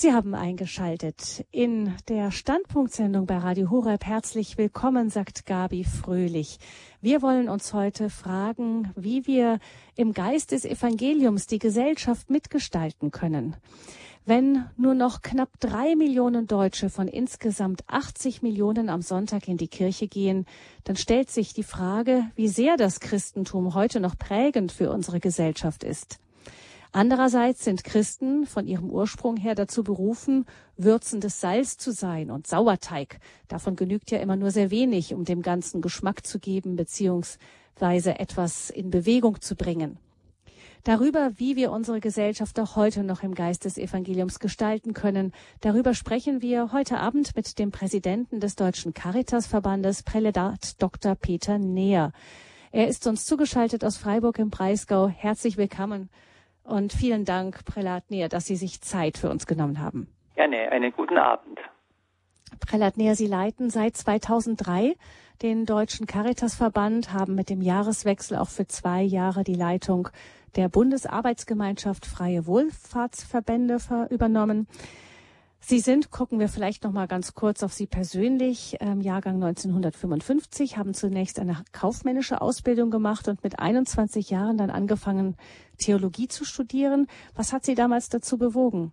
Sie haben eingeschaltet in der Standpunktsendung bei Radio Horeb. Herzlich willkommen, sagt Gabi Fröhlich. Wir wollen uns heute fragen, wie wir im Geist des Evangeliums die Gesellschaft mitgestalten können. Wenn nur noch knapp drei Millionen Deutsche von insgesamt 80 Millionen am Sonntag in die Kirche gehen, dann stellt sich die Frage, wie sehr das Christentum heute noch prägend für unsere Gesellschaft ist. Andererseits sind Christen von ihrem Ursprung her dazu berufen, würzendes Salz zu sein und Sauerteig. Davon genügt ja immer nur sehr wenig, um dem Ganzen Geschmack zu geben beziehungsweise etwas in Bewegung zu bringen. Darüber, wie wir unsere Gesellschaft auch heute noch im Geist des Evangeliums gestalten können, darüber sprechen wir heute Abend mit dem Präsidenten des Deutschen Caritasverbandes, Präledat Dr. Peter Neher. Er ist uns zugeschaltet aus Freiburg im Breisgau. Herzlich willkommen und vielen Dank, Prälat Neher, dass Sie sich Zeit für uns genommen haben. Gerne, einen guten Abend. Prälat Neher, Sie leiten seit 2003 den Deutschen Caritasverband, haben mit dem Jahreswechsel auch für zwei Jahre die Leitung der Bundesarbeitsgemeinschaft Freie Wohlfahrtsverbände übernommen. Sie sind, gucken wir vielleicht noch mal ganz kurz auf Sie persönlich, ähm, Jahrgang 1955, haben zunächst eine kaufmännische Ausbildung gemacht und mit 21 Jahren dann angefangen, Theologie zu studieren. Was hat Sie damals dazu bewogen?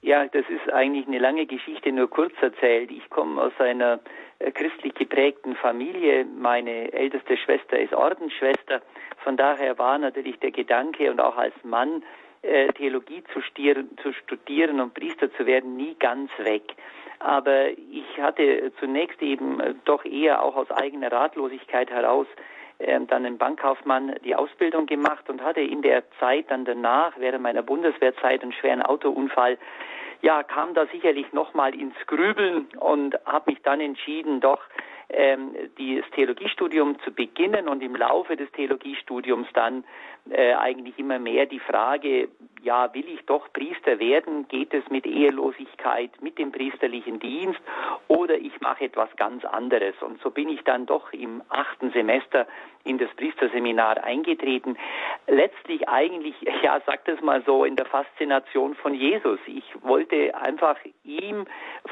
Ja, das ist eigentlich eine lange Geschichte, nur kurz erzählt. Ich komme aus einer äh, christlich geprägten Familie. Meine älteste Schwester ist Ordensschwester. Von daher war natürlich der Gedanke und auch als Mann äh, Theologie zu, stieren, zu studieren und Priester zu werden nie ganz weg. Aber ich hatte zunächst eben äh, doch eher auch aus eigener Ratlosigkeit heraus äh, dann im Bankkaufmann die Ausbildung gemacht und hatte in der Zeit dann danach, während meiner Bundeswehrzeit, einen schweren Autounfall. Ja, kam da sicherlich nochmal ins Grübeln und habe mich dann entschieden, doch ähm, das Theologiestudium zu beginnen und im Laufe des Theologiestudiums dann äh, eigentlich immer mehr die Frage, ja, will ich doch Priester werden? Geht es mit Ehelosigkeit, mit dem priesterlichen Dienst oder ich mache etwas ganz anderes? Und so bin ich dann doch im achten Semester in das Priesterseminar eingetreten. Letztlich eigentlich, ja, sagt es mal so, in der Faszination von Jesus. Ich wollte einfach ihm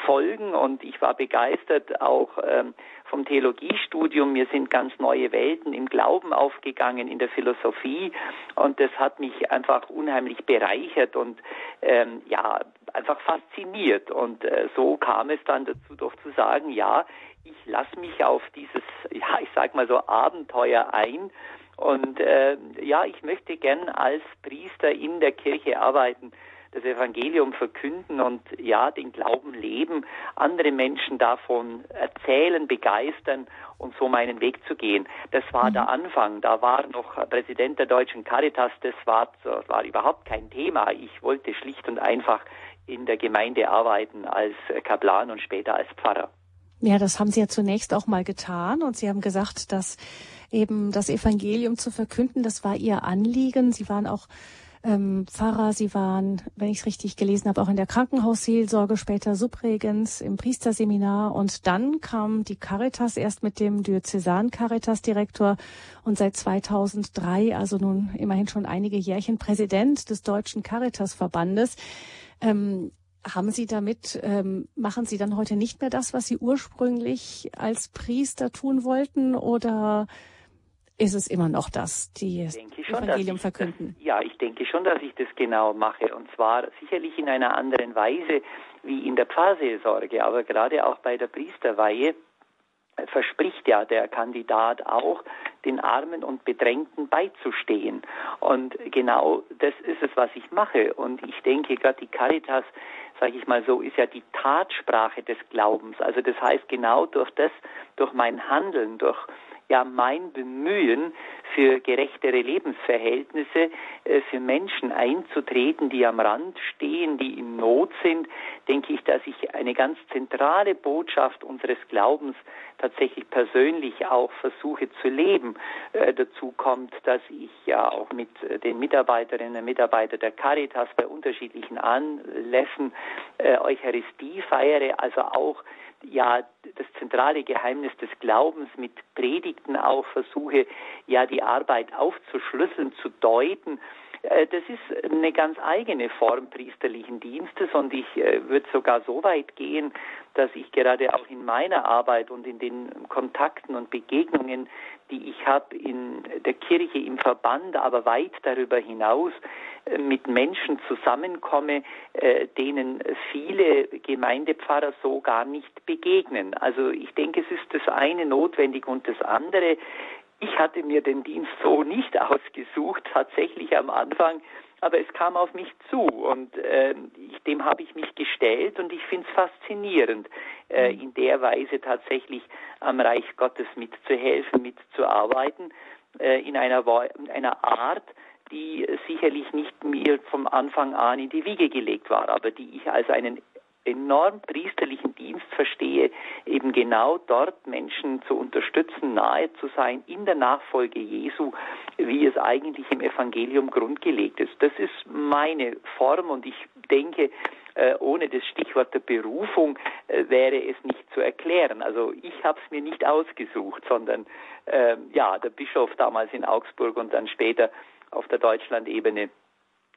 folgen und ich war begeistert auch ähm, vom Theologiestudium. Mir sind ganz neue Welten im Glauben aufgegangen, in der Philosophie und das hat mich einfach unheimlich bereichert und ähm, ja, einfach fasziniert. Und äh, so kam es dann dazu, doch zu sagen, ja, ich lasse mich auf dieses, ja, ich sag mal so Abenteuer ein. Und äh, ja, ich möchte gern als Priester in der Kirche arbeiten das Evangelium verkünden und ja, den Glauben leben, andere Menschen davon erzählen, begeistern und so meinen Weg zu gehen. Das war mhm. der Anfang. Da war noch Präsident der Deutschen Caritas, das war, das war überhaupt kein Thema. Ich wollte schlicht und einfach in der Gemeinde arbeiten als Kaplan und später als Pfarrer. Ja, das haben Sie ja zunächst auch mal getan und Sie haben gesagt, dass eben das Evangelium zu verkünden, das war Ihr Anliegen. Sie waren auch ähm, Pfarrer. Sie waren, wenn ich es richtig gelesen habe, auch in der Krankenhausseelsorge, später Subregens im Priesterseminar. Und dann kam die Caritas erst mit dem Diözesan Caritas Direktor und seit 2003, also nun immerhin schon einige Jährchen Präsident des Deutschen Caritas Verbandes. Ähm, haben Sie damit, ähm, machen Sie dann heute nicht mehr das, was Sie ursprünglich als Priester tun wollten oder ist es immer noch das, die schon, Evangelium verkünden? Das, ja, ich denke schon, dass ich das genau mache. Und zwar sicherlich in einer anderen Weise wie in der Pfarrseelsorge, aber gerade auch bei der Priesterweihe verspricht ja der Kandidat auch, den Armen und Bedrängten beizustehen. Und genau das ist es, was ich mache. Und ich denke, gerade die Caritas, sage ich mal so, ist ja die Tatsprache des Glaubens. Also das heißt, genau durch das, durch mein Handeln, durch ja mein Bemühen für gerechtere Lebensverhältnisse, äh, für Menschen einzutreten, die am Rand stehen, die in Not sind, denke ich, dass ich eine ganz zentrale Botschaft unseres Glaubens tatsächlich persönlich auch versuche zu leben. Äh, dazu kommt, dass ich ja auch mit äh, den Mitarbeiterinnen und Mitarbeitern der Caritas bei unterschiedlichen Anlässen äh, Eucharistie feiere, also auch ja das zentrale Geheimnis des Glaubens mit Predigten auch versuche, ja die Arbeit aufzuschlüsseln, zu deuten, das ist eine ganz eigene Form priesterlichen Dienstes und ich äh, würde sogar so weit gehen, dass ich gerade auch in meiner Arbeit und in den Kontakten und Begegnungen, die ich habe in der Kirche, im Verband, aber weit darüber hinaus, äh, mit Menschen zusammenkomme, denen viele Gemeindepfarrer so gar nicht begegnen. Also ich denke, es ist das eine notwendig und das andere ich hatte mir den Dienst so nicht ausgesucht, tatsächlich am Anfang, aber es kam auf mich zu und äh, ich, dem habe ich mich gestellt und ich finde es faszinierend, äh, mhm. in der Weise tatsächlich am Reich Gottes mitzuhelfen, mitzuarbeiten, äh, in einer, in einer Art, die sicherlich nicht mir vom Anfang an in die Wiege gelegt war, aber die ich als einen enorm priesterlichen Dienst verstehe, eben genau dort Menschen zu unterstützen, nahe zu sein in der Nachfolge Jesu, wie es eigentlich im Evangelium grundgelegt ist. Das ist meine Form und ich denke, äh, ohne das Stichwort der Berufung äh, wäre es nicht zu erklären. Also ich habe es mir nicht ausgesucht, sondern äh, ja, der Bischof damals in Augsburg und dann später auf der Deutschlandebene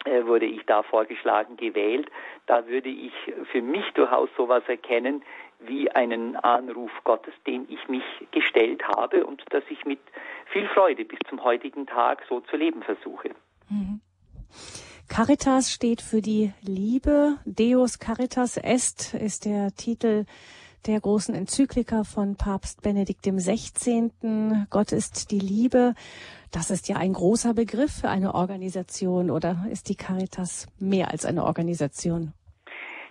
wurde ich da vorgeschlagen, gewählt. Da würde ich für mich durchaus sowas erkennen wie einen Anruf Gottes, dem ich mich gestellt habe und dass ich mit viel Freude bis zum heutigen Tag so zu leben versuche. Mhm. Caritas steht für die Liebe. Deus Caritas Est ist der Titel der großen Enzyklika von Papst Benedikt XVI. Gott ist die Liebe. Das ist ja ein großer Begriff für eine Organisation oder ist die Caritas mehr als eine Organisation?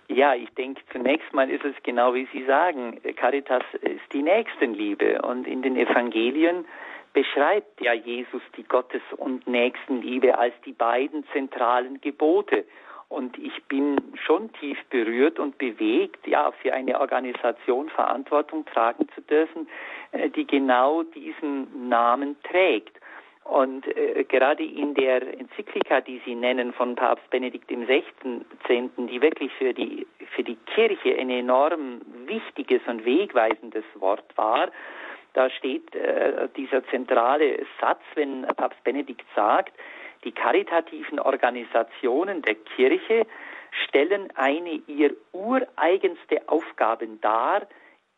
Ja, ich denke, zunächst mal ist es genau wie Sie sagen. Caritas ist die Nächstenliebe und in den Evangelien beschreibt ja Jesus die Gottes- und Nächstenliebe als die beiden zentralen Gebote. Und ich bin schon tief berührt und bewegt, ja, für eine Organisation Verantwortung tragen zu dürfen, äh, die genau diesen Namen trägt. Und äh, gerade in der Enzyklika, die Sie nennen von Papst Benedikt XVI., die wirklich für die, für die Kirche ein enorm wichtiges und wegweisendes Wort war, da steht äh, dieser zentrale Satz, wenn Papst Benedikt sagt, die karitativen Organisationen der Kirche stellen eine ihr ureigenste Aufgaben dar,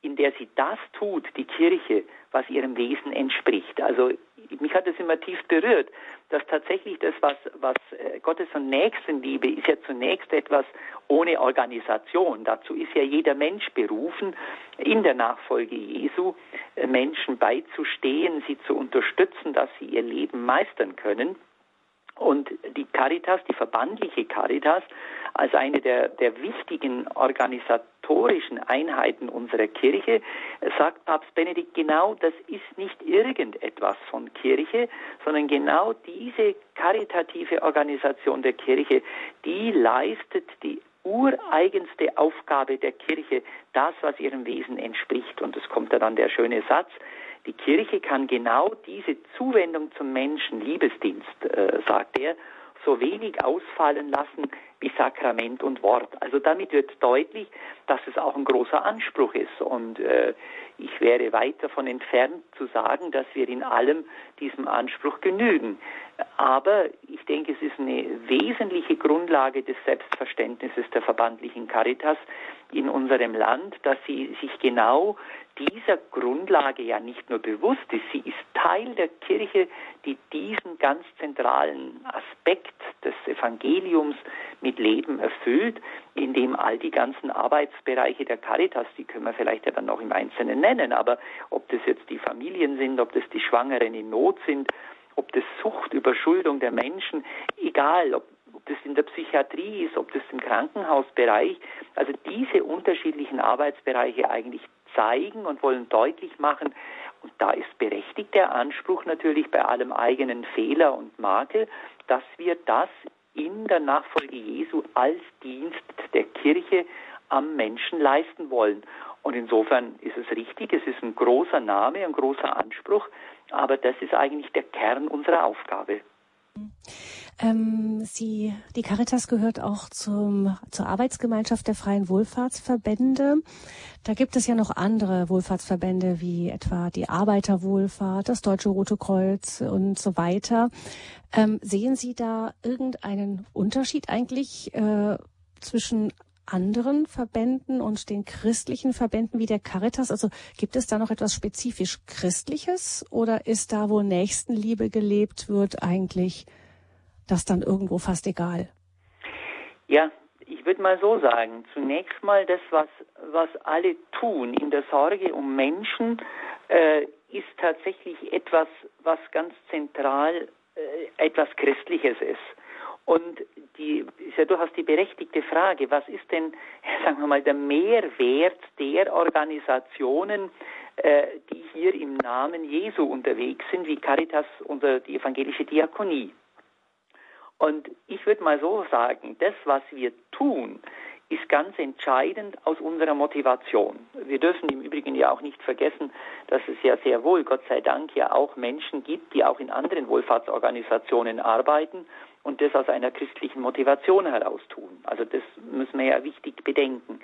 in der sie das tut, die Kirche, was ihrem Wesen entspricht. Also mich hat es immer tief berührt, dass tatsächlich das, was, was äh, Gottes und Nächstenliebe ist ja zunächst etwas ohne Organisation. Dazu ist ja jeder Mensch berufen, in der Nachfolge Jesu äh, Menschen beizustehen, sie zu unterstützen, dass sie ihr Leben meistern können. Und die Caritas, die verbandliche Caritas, als eine der, der wichtigen organisatorischen Einheiten unserer Kirche, sagt Papst Benedikt genau, das ist nicht irgendetwas von Kirche, sondern genau diese karitative Organisation der Kirche, die leistet die ureigenste Aufgabe der Kirche, das, was ihrem Wesen entspricht. Und es kommt dann der schöne Satz, die Kirche kann genau diese Zuwendung zum Menschen, Liebesdienst, äh, sagt er, so wenig ausfallen lassen wie Sakrament und Wort. Also damit wird deutlich, dass es auch ein großer Anspruch ist. Und äh, ich wäre weit davon entfernt zu sagen, dass wir in allem diesem Anspruch genügen. Aber ich denke, es ist eine wesentliche Grundlage des Selbstverständnisses der verbandlichen Caritas in unserem Land, dass sie sich genau dieser Grundlage ja nicht nur bewusst ist, sie ist Teil der Kirche, die diesen ganz zentralen Aspekt des Evangeliums mit Leben erfüllt, in dem all die ganzen Arbeitsbereiche der Caritas, die können wir vielleicht ja dann noch im Einzelnen nennen, aber ob das jetzt die Familien sind, ob das die Schwangeren in Not sind, ob das Sucht, Überschuldung der Menschen, egal, ob, ob das in der Psychiatrie ist, ob das im Krankenhausbereich, also diese unterschiedlichen Arbeitsbereiche eigentlich zeigen und wollen deutlich machen, und da ist berechtigt der Anspruch natürlich bei allem eigenen Fehler und Makel, dass wir das in der Nachfolge Jesu als Dienst der Kirche am Menschen leisten wollen. Und insofern ist es richtig, es ist ein großer Name, ein großer Anspruch, aber das ist eigentlich der Kern unserer Aufgabe. Ähm, Sie, die Caritas gehört auch zum, zur Arbeitsgemeinschaft der freien Wohlfahrtsverbände. Da gibt es ja noch andere Wohlfahrtsverbände wie etwa die Arbeiterwohlfahrt, das Deutsche Rote Kreuz und so weiter. Ähm, sehen Sie da irgendeinen Unterschied eigentlich äh, zwischen anderen Verbänden und den christlichen Verbänden wie der Caritas? Also gibt es da noch etwas spezifisch Christliches oder ist da, wo Nächstenliebe gelebt wird, eigentlich das dann irgendwo fast egal? Ja, ich würde mal so sagen, zunächst mal das, was, was alle tun in der Sorge um Menschen, äh, ist tatsächlich etwas, was ganz zentral äh, etwas Christliches ist. Und die ist ja durchaus die berechtigte Frage, was ist denn, sagen wir mal, der Mehrwert der Organisationen, äh, die hier im Namen Jesu unterwegs sind, wie Caritas oder die evangelische Diakonie? Und ich würde mal so sagen, das, was wir tun, ist ganz entscheidend aus unserer Motivation. Wir dürfen im Übrigen ja auch nicht vergessen, dass es ja sehr wohl, Gott sei Dank, ja auch Menschen gibt, die auch in anderen Wohlfahrtsorganisationen arbeiten und das aus einer christlichen Motivation heraus tun. Also das müssen wir ja wichtig bedenken.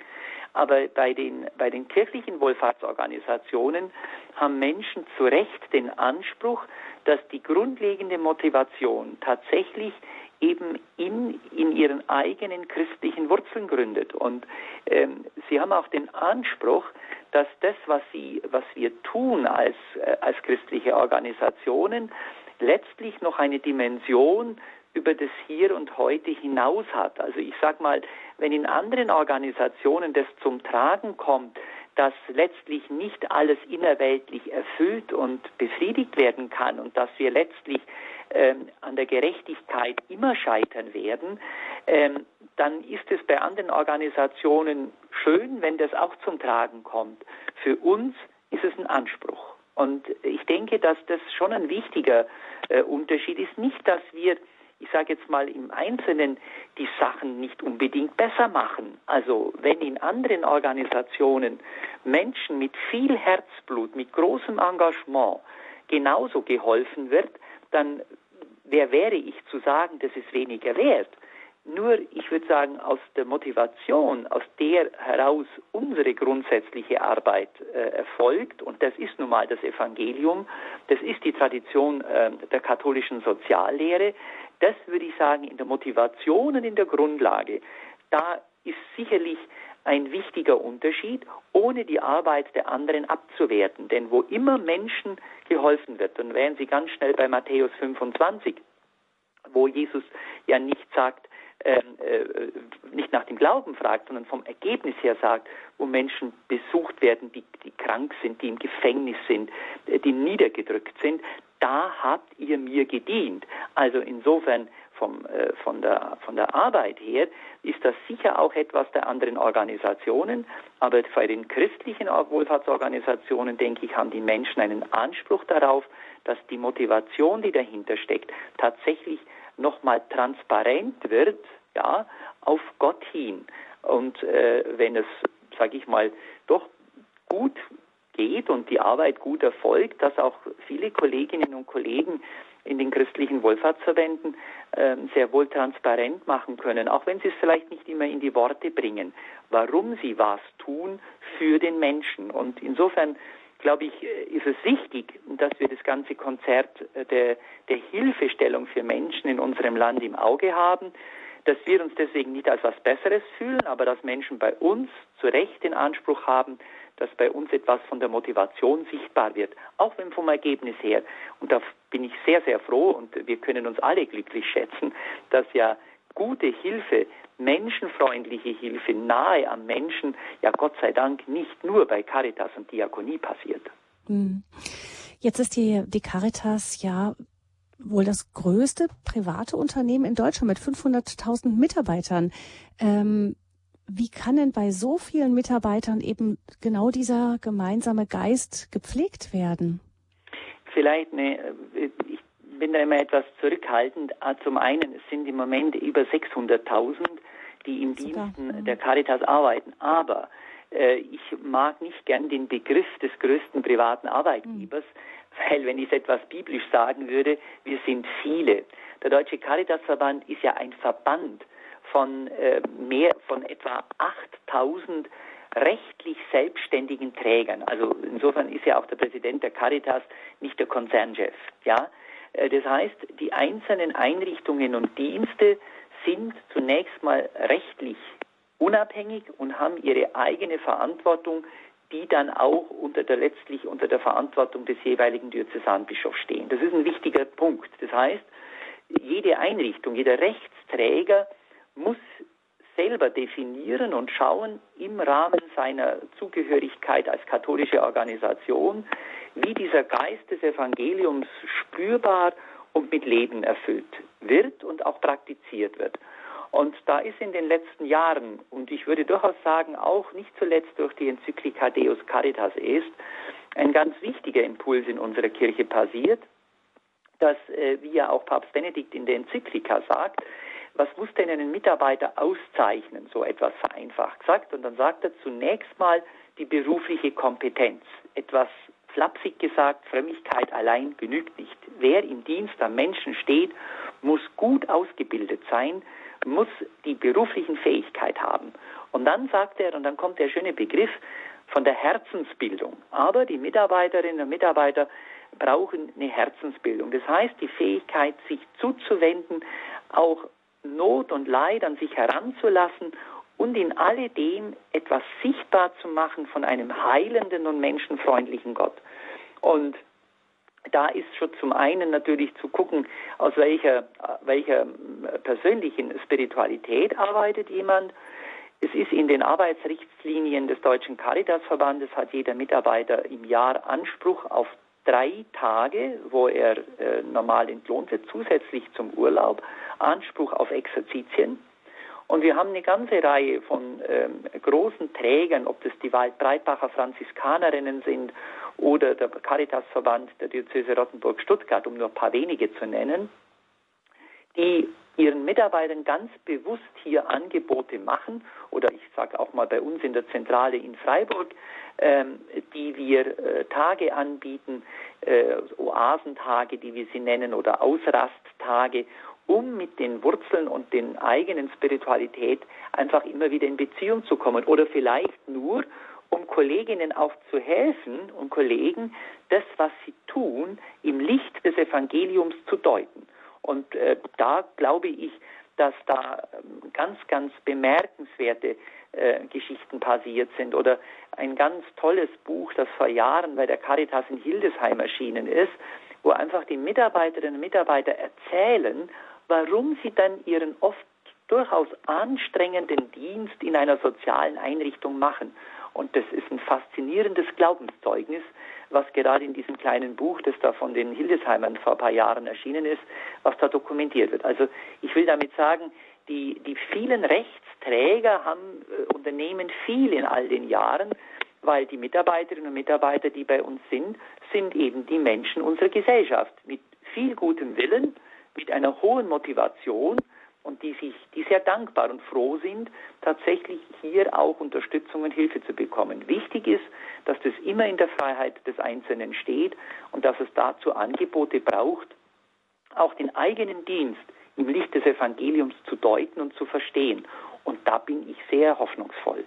Aber bei den, bei den kirchlichen Wohlfahrtsorganisationen haben Menschen zu Recht den Anspruch, dass die grundlegende Motivation tatsächlich eben in, in ihren eigenen christlichen Wurzeln gründet. Und ähm, sie haben auch den Anspruch, dass das, was, sie, was wir tun als, äh, als christliche Organisationen, letztlich noch eine Dimension über das Hier und Heute hinaus hat. Also ich sage mal, wenn in anderen Organisationen das zum Tragen kommt, dass letztlich nicht alles innerweltlich erfüllt und befriedigt werden kann und dass wir letztlich ähm, an der Gerechtigkeit immer scheitern werden, ähm, dann ist es bei anderen Organisationen schön, wenn das auch zum Tragen kommt. Für uns ist es ein Anspruch. Und ich denke, dass das schon ein wichtiger äh, Unterschied ist. Nicht, dass wir ich sage jetzt mal im Einzelnen, die Sachen nicht unbedingt besser machen. Also wenn in anderen Organisationen Menschen mit viel Herzblut, mit großem Engagement genauso geholfen wird, dann wer wäre ich zu sagen, das ist weniger wert? Nur, ich würde sagen, aus der Motivation, aus der heraus unsere grundsätzliche Arbeit äh, erfolgt, und das ist nun mal das Evangelium, das ist die Tradition äh, der katholischen Soziallehre, das würde ich sagen, in der Motivation und in der Grundlage, da ist sicherlich ein wichtiger Unterschied, ohne die Arbeit der anderen abzuwerten. Denn wo immer Menschen geholfen wird, dann wären Sie ganz schnell bei Matthäus 25, wo Jesus ja nicht sagt, ähm, äh, nicht nach dem Glauben fragt, sondern vom Ergebnis her sagt, wo Menschen besucht werden, die, die krank sind, die im Gefängnis sind, äh, die niedergedrückt sind, da habt ihr mir gedient. Also insofern vom, äh, von, der, von der Arbeit her ist das sicher auch etwas der anderen Organisationen, aber bei den christlichen Wohlfahrtsorganisationen, denke ich, haben die Menschen einen Anspruch darauf, dass die Motivation, die dahinter steckt, tatsächlich nochmal transparent wird, ja, auf Gott hin. Und äh, wenn es, sage ich mal, doch gut geht und die Arbeit gut erfolgt, dass auch viele Kolleginnen und Kollegen in den christlichen Wohlfahrtsverbänden äh, sehr wohl transparent machen können, auch wenn sie es vielleicht nicht immer in die Worte bringen, warum sie was tun für den Menschen. Und insofern glaube ich, äh, ist es wichtig, dass wir das ganze Konzert äh, der, der Hilfestellung für Menschen in unserem Land im Auge haben, dass wir uns deswegen nicht als was Besseres fühlen, aber dass Menschen bei uns zu Recht den Anspruch haben, dass bei uns etwas von der Motivation sichtbar wird, auch wenn vom Ergebnis her. Und da bin ich sehr, sehr froh und wir können uns alle glücklich schätzen, dass ja gute Hilfe, menschenfreundliche Hilfe nahe am Menschen, ja Gott sei Dank nicht nur bei Caritas und Diakonie passiert. Hm. Jetzt ist die, die Caritas ja wohl das größte private Unternehmen in Deutschland mit 500.000 Mitarbeitern. Ähm, wie kann denn bei so vielen Mitarbeitern eben genau dieser gemeinsame Geist gepflegt werden? Vielleicht eine, äh, ich bin da immer etwas zurückhaltend. Ah, zum einen sind im Moment über 600.000, die in Super. Diensten der Caritas arbeiten. Aber äh, ich mag nicht gern den Begriff des größten privaten Arbeitgebers, weil wenn ich es etwas biblisch sagen würde, wir sind viele. Der Deutsche Caritasverband ist ja ein Verband von äh, mehr von etwa 8000 rechtlich selbstständigen Trägern. Also insofern ist ja auch der Präsident der Caritas nicht der Konzernchef. Ja, äh, das heißt, die einzelnen Einrichtungen und Dienste sind zunächst mal rechtlich unabhängig und haben ihre eigene Verantwortung, die dann auch unter der letztlich unter der Verantwortung des jeweiligen Diözesanbischofs stehen. Das ist ein wichtiger Punkt. Das heißt, jede Einrichtung, jeder Rechtsträger muss selber definieren und schauen im Rahmen seiner Zugehörigkeit als katholische Organisation, wie dieser Geist des Evangeliums spürbar und mit Leben erfüllt wird und auch praktiziert wird. Und da ist in den letzten Jahren, und ich würde durchaus sagen, auch nicht zuletzt durch die Enzyklika Deus Caritas est, ein ganz wichtiger Impuls in unserer Kirche passiert, dass, äh, wie ja auch Papst Benedikt in der Enzyklika sagt, was muss denn einen Mitarbeiter auszeichnen, so etwas vereinfacht gesagt. Und dann sagt er zunächst mal die berufliche Kompetenz. Etwas flapsig gesagt, Frömmigkeit allein genügt nicht. Wer im Dienst am Menschen steht, muss gut ausgebildet sein, muss die beruflichen Fähigkeit haben. Und dann sagt er, und dann kommt der schöne Begriff von der Herzensbildung. Aber die Mitarbeiterinnen und Mitarbeiter brauchen eine Herzensbildung. Das heißt, die Fähigkeit, sich zuzuwenden, auch Not und Leid an sich heranzulassen und in alledem etwas sichtbar zu machen von einem heilenden und menschenfreundlichen Gott. Und da ist schon zum einen natürlich zu gucken, aus welcher, welcher persönlichen Spiritualität arbeitet jemand. Es ist in den Arbeitsrichtlinien des Deutschen Caritasverbandes hat jeder Mitarbeiter im Jahr Anspruch auf drei Tage, wo er äh, normal entlohnt wird, zusätzlich zum Urlaub, Anspruch auf Exerzitien. Und wir haben eine ganze Reihe von ähm, großen Trägern, ob das die Waldbreitbacher Franziskanerinnen sind oder der Caritasverband der Diözese Rottenburg-Stuttgart, um nur ein paar wenige zu nennen, die ihren Mitarbeitern ganz bewusst hier Angebote machen oder ich sage auch mal bei uns in der Zentrale in Freiburg, ähm, die wir äh, Tage anbieten, äh, Oasentage, die wir sie nennen, oder Ausrasttage, um mit den Wurzeln und den eigenen Spiritualität einfach immer wieder in Beziehung zu kommen. Oder vielleicht nur, um Kolleginnen auch zu helfen und Kollegen, das, was sie tun, im Licht des Evangeliums zu deuten. Und äh, da glaube ich, dass da ähm, ganz, ganz bemerkenswerte äh, Geschichten passiert sind. Oder ein ganz tolles Buch, das vor Jahren bei der Caritas in Hildesheim erschienen ist, wo einfach die Mitarbeiterinnen und Mitarbeiter erzählen, warum sie dann ihren oft durchaus anstrengenden Dienst in einer sozialen Einrichtung machen. Und das ist ein faszinierendes Glaubenszeugnis, was gerade in diesem kleinen Buch, das da von den Hildesheimern vor ein paar Jahren erschienen ist, was da dokumentiert wird. Also ich will damit sagen, die, die vielen Rechtsträger haben äh, Unternehmen viel in all den Jahren, weil die Mitarbeiterinnen und Mitarbeiter, die bei uns sind, sind eben die Menschen unserer Gesellschaft mit viel gutem Willen, mit einer hohen Motivation und die sich, die sehr dankbar und froh sind, tatsächlich hier auch Unterstützung und Hilfe zu bekommen. Wichtig ist, dass das immer in der Freiheit des Einzelnen steht und dass es dazu Angebote braucht, auch den eigenen Dienst im Licht des Evangeliums zu deuten und zu verstehen. Und da bin ich sehr hoffnungsvoll.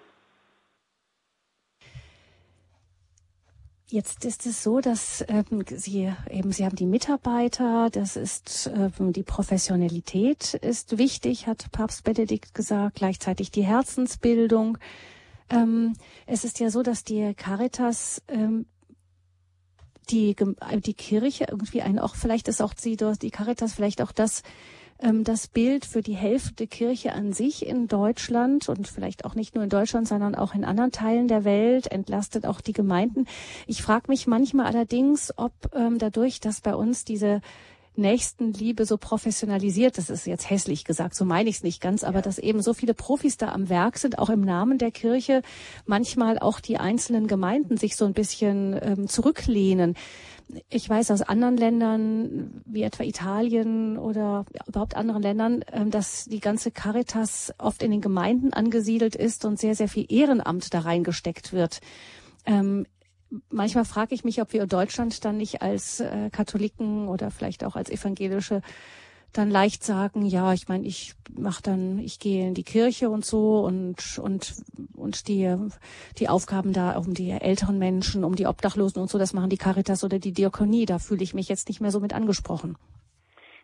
Jetzt ist es so, dass ähm, Sie eben, Sie haben die Mitarbeiter, das ist ähm, die Professionalität ist wichtig, hat Papst Benedikt gesagt, gleichzeitig die Herzensbildung. Ähm, es ist ja so, dass die Caritas ähm, die, die Kirche irgendwie ein, auch vielleicht ist auch sie, die Caritas vielleicht auch das ähm, das Bild für die helfende Kirche an sich in Deutschland und vielleicht auch nicht nur in Deutschland, sondern auch in anderen Teilen der Welt, entlastet auch die Gemeinden. Ich frage mich manchmal allerdings, ob ähm, dadurch, dass bei uns diese Nächstenliebe so professionalisiert, das ist jetzt hässlich gesagt, so meine ich es nicht ganz, aber ja. dass eben so viele Profis da am Werk sind, auch im Namen der Kirche, manchmal auch die einzelnen Gemeinden sich so ein bisschen ähm, zurücklehnen ich weiß aus anderen Ländern, wie etwa Italien oder überhaupt anderen Ländern, ähm, dass die ganze Caritas oft in den Gemeinden angesiedelt ist und sehr, sehr viel Ehrenamt da reingesteckt wird. Ähm, manchmal frage ich mich, ob wir in Deutschland dann nicht als äh, Katholiken oder vielleicht auch als evangelische dann leicht sagen, ja, ich meine, ich mache dann, ich gehe in die Kirche und so und und und die die Aufgaben da um die älteren Menschen, um die Obdachlosen und so, das machen die Caritas oder die Diakonie. Da fühle ich mich jetzt nicht mehr so mit angesprochen.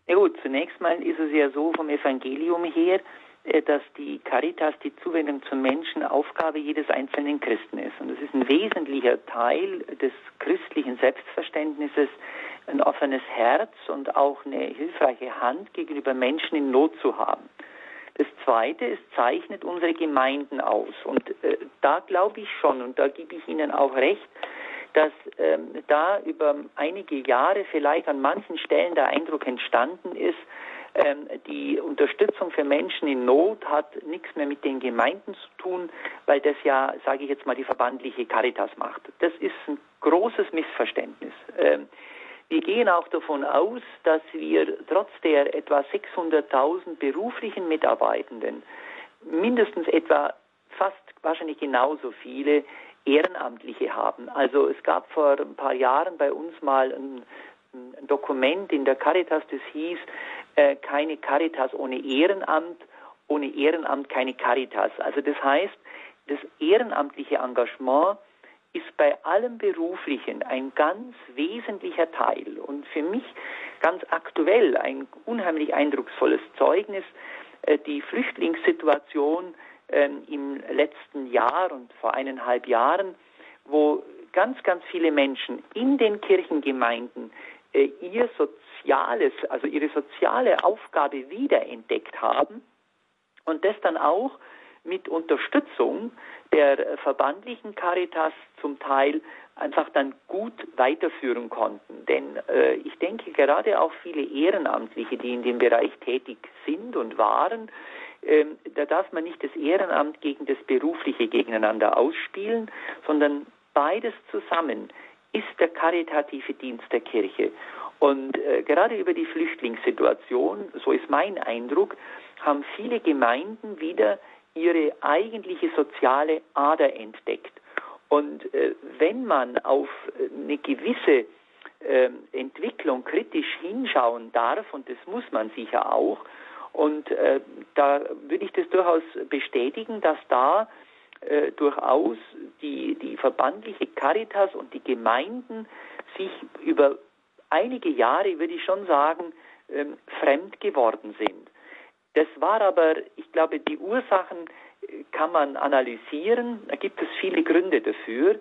Ja gut, zunächst mal ist es ja so vom Evangelium her, äh, dass die Caritas, die Zuwendung zum Menschen, Aufgabe jedes einzelnen Christen ist. Und es ist ein wesentlicher Teil des christlichen Selbstverständnisses, ein offenes Herz und auch eine hilfreiche Hand gegenüber Menschen in Not zu haben. Das Zweite, es zeichnet unsere Gemeinden aus. Und äh, da glaube ich schon, und da gebe ich Ihnen auch recht, dass ähm, da über einige Jahre vielleicht an manchen Stellen der Eindruck entstanden ist, ähm, die Unterstützung für Menschen in Not hat nichts mehr mit den Gemeinden zu tun, weil das ja, sage ich jetzt mal, die verbandliche Caritas macht. Das ist ein großes Missverständnis. Ähm, wir gehen auch davon aus, dass wir trotz der etwa 600.000 beruflichen Mitarbeitenden mindestens etwa fast wahrscheinlich genauso viele Ehrenamtliche haben. Also es gab vor ein paar Jahren bei uns mal ein, ein Dokument in der Caritas, das hieß, äh, keine Caritas ohne Ehrenamt, ohne Ehrenamt keine Caritas. Also das heißt, das ehrenamtliche Engagement ist bei allem Beruflichen ein ganz wesentlicher Teil und für mich ganz aktuell ein unheimlich eindrucksvolles Zeugnis. Äh, die Flüchtlingssituation ähm, im letzten Jahr und vor eineinhalb Jahren, wo ganz, ganz viele Menschen in den Kirchengemeinden äh, ihr soziales, also ihre soziale Aufgabe wiederentdeckt haben und das dann auch mit Unterstützung der verbandlichen Caritas zum Teil einfach dann gut weiterführen konnten. Denn äh, ich denke gerade auch viele Ehrenamtliche, die in dem Bereich tätig sind und waren, ähm, da darf man nicht das Ehrenamt gegen das Berufliche gegeneinander ausspielen, sondern beides zusammen ist der karitative Dienst der Kirche. Und äh, gerade über die Flüchtlingssituation, so ist mein Eindruck, haben viele Gemeinden wieder ihre eigentliche soziale Ader entdeckt. Und äh, wenn man auf eine gewisse äh, Entwicklung kritisch hinschauen darf, und das muss man sicher auch, und äh, da würde ich das durchaus bestätigen, dass da äh, durchaus die, die verbandliche Caritas und die Gemeinden sich über einige Jahre, würde ich schon sagen, ähm, fremd geworden sind. Das war aber, ich glaube, die Ursachen äh, kann man analysieren. Da gibt es viele Gründe dafür,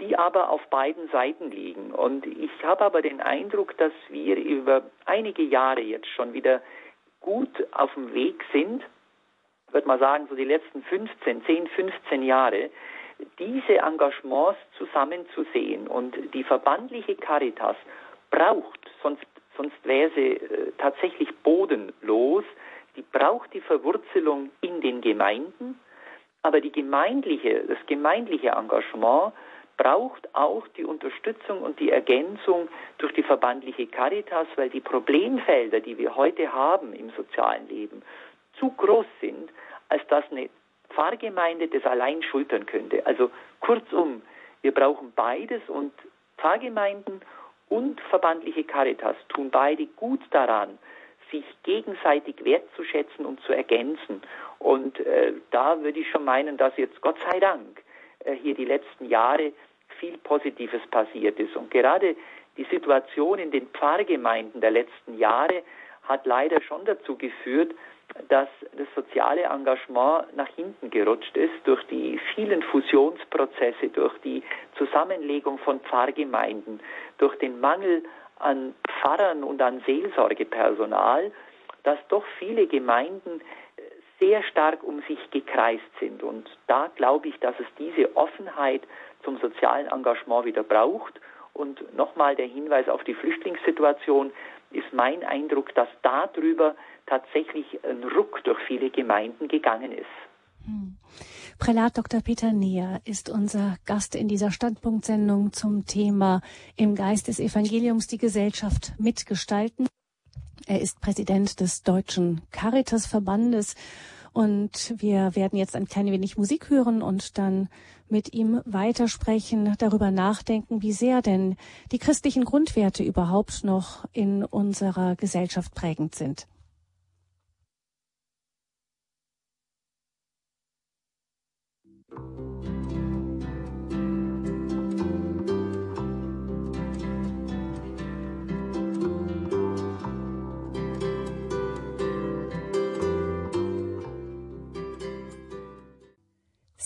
die aber auf beiden Seiten liegen. Und ich habe aber den Eindruck, dass wir über einige Jahre jetzt schon wieder gut auf dem Weg sind, würde man sagen, so die letzten 15, 10, 15 Jahre, diese Engagements zusammenzusehen. Und die verbandliche Caritas braucht, sonst, sonst wäre sie äh, tatsächlich bodenlos, die braucht die Verwurzelung in den Gemeinden, aber die gemeindliche, das gemeindliche Engagement braucht auch die Unterstützung und die Ergänzung durch die verbandliche Caritas, weil die Problemfelder, die wir heute haben im sozialen Leben, zu groß sind, als dass eine Pfarrgemeinde das allein schultern könnte. Also kurzum, wir brauchen beides und Pfarrgemeinden und verbandliche Caritas tun beide gut daran, sich gegenseitig wertzuschätzen und zu ergänzen. Und äh, da würde ich schon meinen, dass jetzt Gott sei Dank äh, hier die letzten Jahre viel Positives passiert ist. Und gerade die Situation in den Pfarrgemeinden der letzten Jahre hat leider schon dazu geführt, dass das soziale Engagement nach hinten gerutscht ist durch die vielen Fusionsprozesse, durch die Zusammenlegung von Pfarrgemeinden, durch den Mangel an Pfarrern und an Seelsorgepersonal, dass doch viele Gemeinden sehr stark um sich gekreist sind. Und da glaube ich, dass es diese Offenheit zum sozialen Engagement wieder braucht. Und nochmal der Hinweis auf die Flüchtlingssituation ist mein Eindruck, dass darüber tatsächlich ein Ruck durch viele Gemeinden gegangen ist. Hm. Prälat Dr. Peter Neher ist unser Gast in dieser Standpunktsendung zum Thema Im Geist des Evangeliums die Gesellschaft mitgestalten. Er ist Präsident des Deutschen Caritas-Verbandes Und wir werden jetzt ein klein wenig Musik hören und dann mit ihm weitersprechen, darüber nachdenken, wie sehr denn die christlichen Grundwerte überhaupt noch in unserer Gesellschaft prägend sind.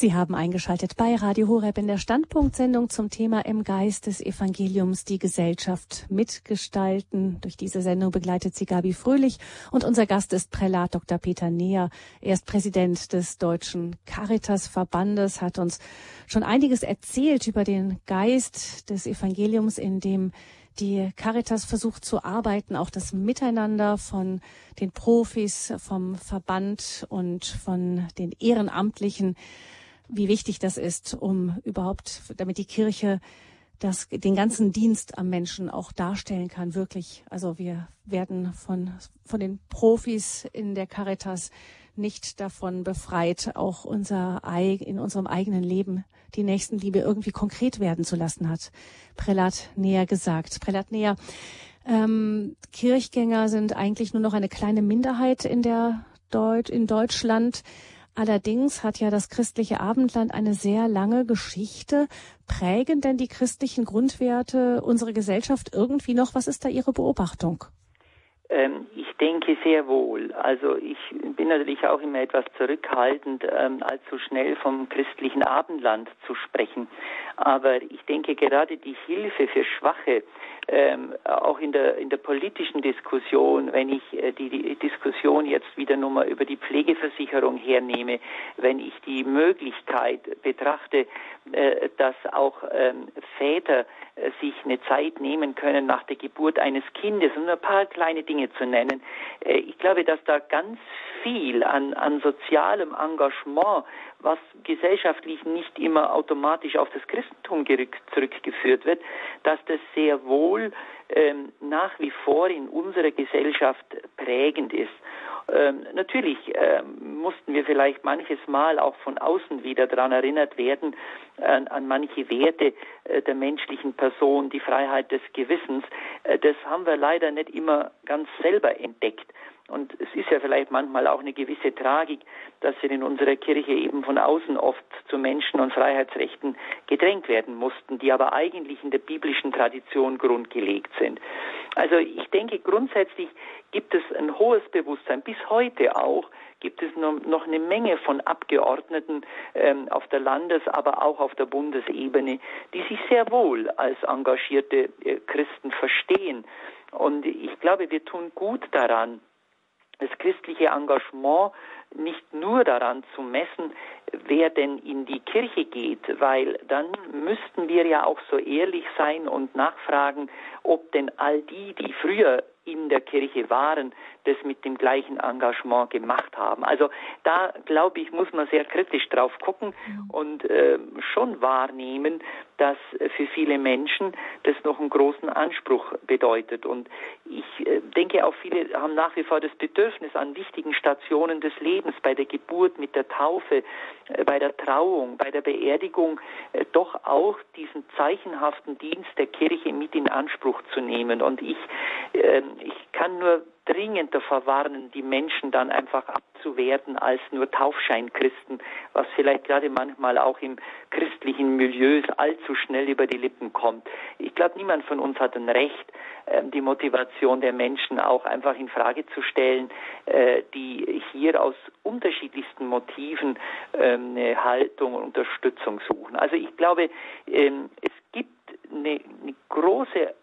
Sie haben eingeschaltet bei Radio Horeb in der Standpunktsendung zum Thema im Geist des Evangeliums die Gesellschaft mitgestalten. Durch diese Sendung begleitet sie Gabi Fröhlich und unser Gast ist Prälat Dr. Peter Neher. Er ist Präsident des Deutschen Caritas Verbandes, hat uns schon einiges erzählt über den Geist des Evangeliums, in dem die Caritas versucht zu arbeiten, auch das Miteinander von den Profis, vom Verband und von den Ehrenamtlichen wie wichtig das ist, um überhaupt, damit die Kirche das, den ganzen Dienst am Menschen auch darstellen kann, wirklich. Also wir werden von, von den Profis in der Caritas nicht davon befreit, auch unser, in unserem eigenen Leben die Nächstenliebe irgendwie konkret werden zu lassen, hat Prälat Näher gesagt. Prälat Näher, ähm, Kirchgänger sind eigentlich nur noch eine kleine Minderheit in der Deut in Deutschland. Allerdings hat ja das christliche Abendland eine sehr lange Geschichte. Prägen denn die christlichen Grundwerte unsere Gesellschaft irgendwie noch? Was ist da Ihre Beobachtung? Ähm, ich denke sehr wohl. Also ich bin natürlich auch immer etwas zurückhaltend, ähm, allzu schnell vom christlichen Abendland zu sprechen. Aber ich denke gerade die Hilfe für Schwache, ähm, auch in der, in der politischen Diskussion, wenn ich äh, die, die Diskussion jetzt wieder nur mal über die Pflegeversicherung hernehme, wenn ich die Möglichkeit betrachte, äh, dass auch ähm, Väter äh, sich eine Zeit nehmen können nach der Geburt eines Kindes, um ein paar kleine Dinge zu nennen. Äh, ich glaube, dass da ganz viel an, an sozialem Engagement, was gesellschaftlich nicht immer automatisch auf das Christentum zurückgeführt wird, dass das sehr wohl ähm, nach wie vor in unserer Gesellschaft prägend ist. Ähm, natürlich ähm, mussten wir vielleicht manches Mal auch von außen wieder daran erinnert werden, an, an manche Werte äh, der menschlichen Person, die Freiheit des Gewissens. Äh, das haben wir leider nicht immer ganz selber entdeckt. Und es ist ja vielleicht manchmal auch eine gewisse Tragik, dass wir in unserer Kirche eben von außen oft zu Menschen- und Freiheitsrechten gedrängt werden mussten, die aber eigentlich in der biblischen Tradition grundgelegt sind. Also ich denke, grundsätzlich gibt es ein hohes Bewusstsein, bis heute auch, gibt es noch eine Menge von Abgeordneten ähm, auf der Landes-, aber auch auf der Bundesebene, die sich sehr wohl als engagierte äh, Christen verstehen. Und ich glaube, wir tun gut daran, das christliche Engagement nicht nur daran zu messen, wer denn in die Kirche geht, weil dann müssten wir ja auch so ehrlich sein und nachfragen, ob denn all die, die früher in der Kirche waren, das mit dem gleichen Engagement gemacht haben. Also da, glaube ich, muss man sehr kritisch drauf gucken mhm. und äh, schon wahrnehmen, dass für viele Menschen das noch einen großen Anspruch bedeutet. Und ich äh, denke auch viele haben nach wie vor das Bedürfnis an wichtigen Stationen des Lebens, bei der Geburt, mit der Taufe, äh, bei der Trauung, bei der Beerdigung, äh, doch auch diesen zeichenhaften Dienst der Kirche mit in Anspruch zu nehmen. Und ich, ähm, ich kann nur dringend davor warnen, die Menschen dann einfach abzuwerten als nur Taufscheinchristen, was vielleicht gerade manchmal auch im christlichen Milieu allzu schnell über die Lippen kommt. Ich glaube, niemand von uns hat ein Recht, ähm, die Motivation der Menschen auch einfach in Frage zu stellen, äh, die hier aus unterschiedlichsten Motiven ähm, eine Haltung und Unterstützung suchen. Also ich glaube, ähm, es gibt eine, eine große,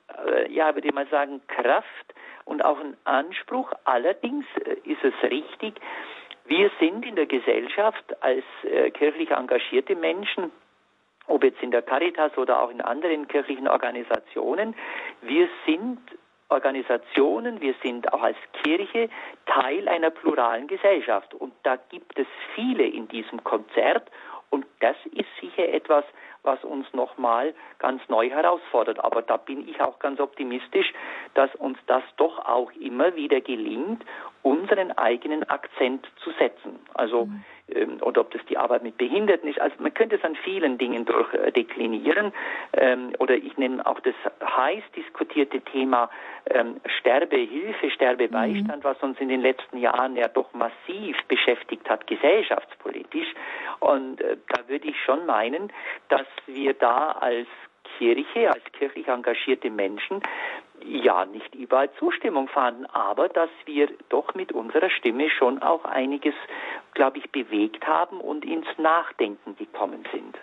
ja, würde ich mal sagen, Kraft und auch ein Anspruch. Allerdings äh, ist es richtig, wir sind in der Gesellschaft als äh, kirchlich engagierte Menschen, ob jetzt in der Caritas oder auch in anderen kirchlichen Organisationen, wir sind Organisationen, wir sind auch als Kirche Teil einer pluralen Gesellschaft. Und da gibt es viele in diesem Konzert und das ist sicher etwas, was uns nochmal ganz neu herausfordert. Aber da bin ich auch ganz optimistisch, dass uns das doch auch immer wieder gelingt unseren eigenen Akzent zu setzen. Also mhm ähm, oder ob das die Arbeit mit Behinderten ist. Also man könnte es an vielen Dingen durchdeklinieren. Ähm, oder ich nehme auch das heiß diskutierte Thema ähm, Sterbehilfe, Sterbebeistand, mhm. was uns in den letzten Jahren ja doch massiv beschäftigt hat, gesellschaftspolitisch. Und äh, da würde ich schon meinen, dass wir da als Kirche, als kirchlich engagierte Menschen ja nicht überall Zustimmung fanden, aber dass wir doch mit unserer Stimme schon auch einiges, glaube ich, bewegt haben und ins Nachdenken gekommen sind.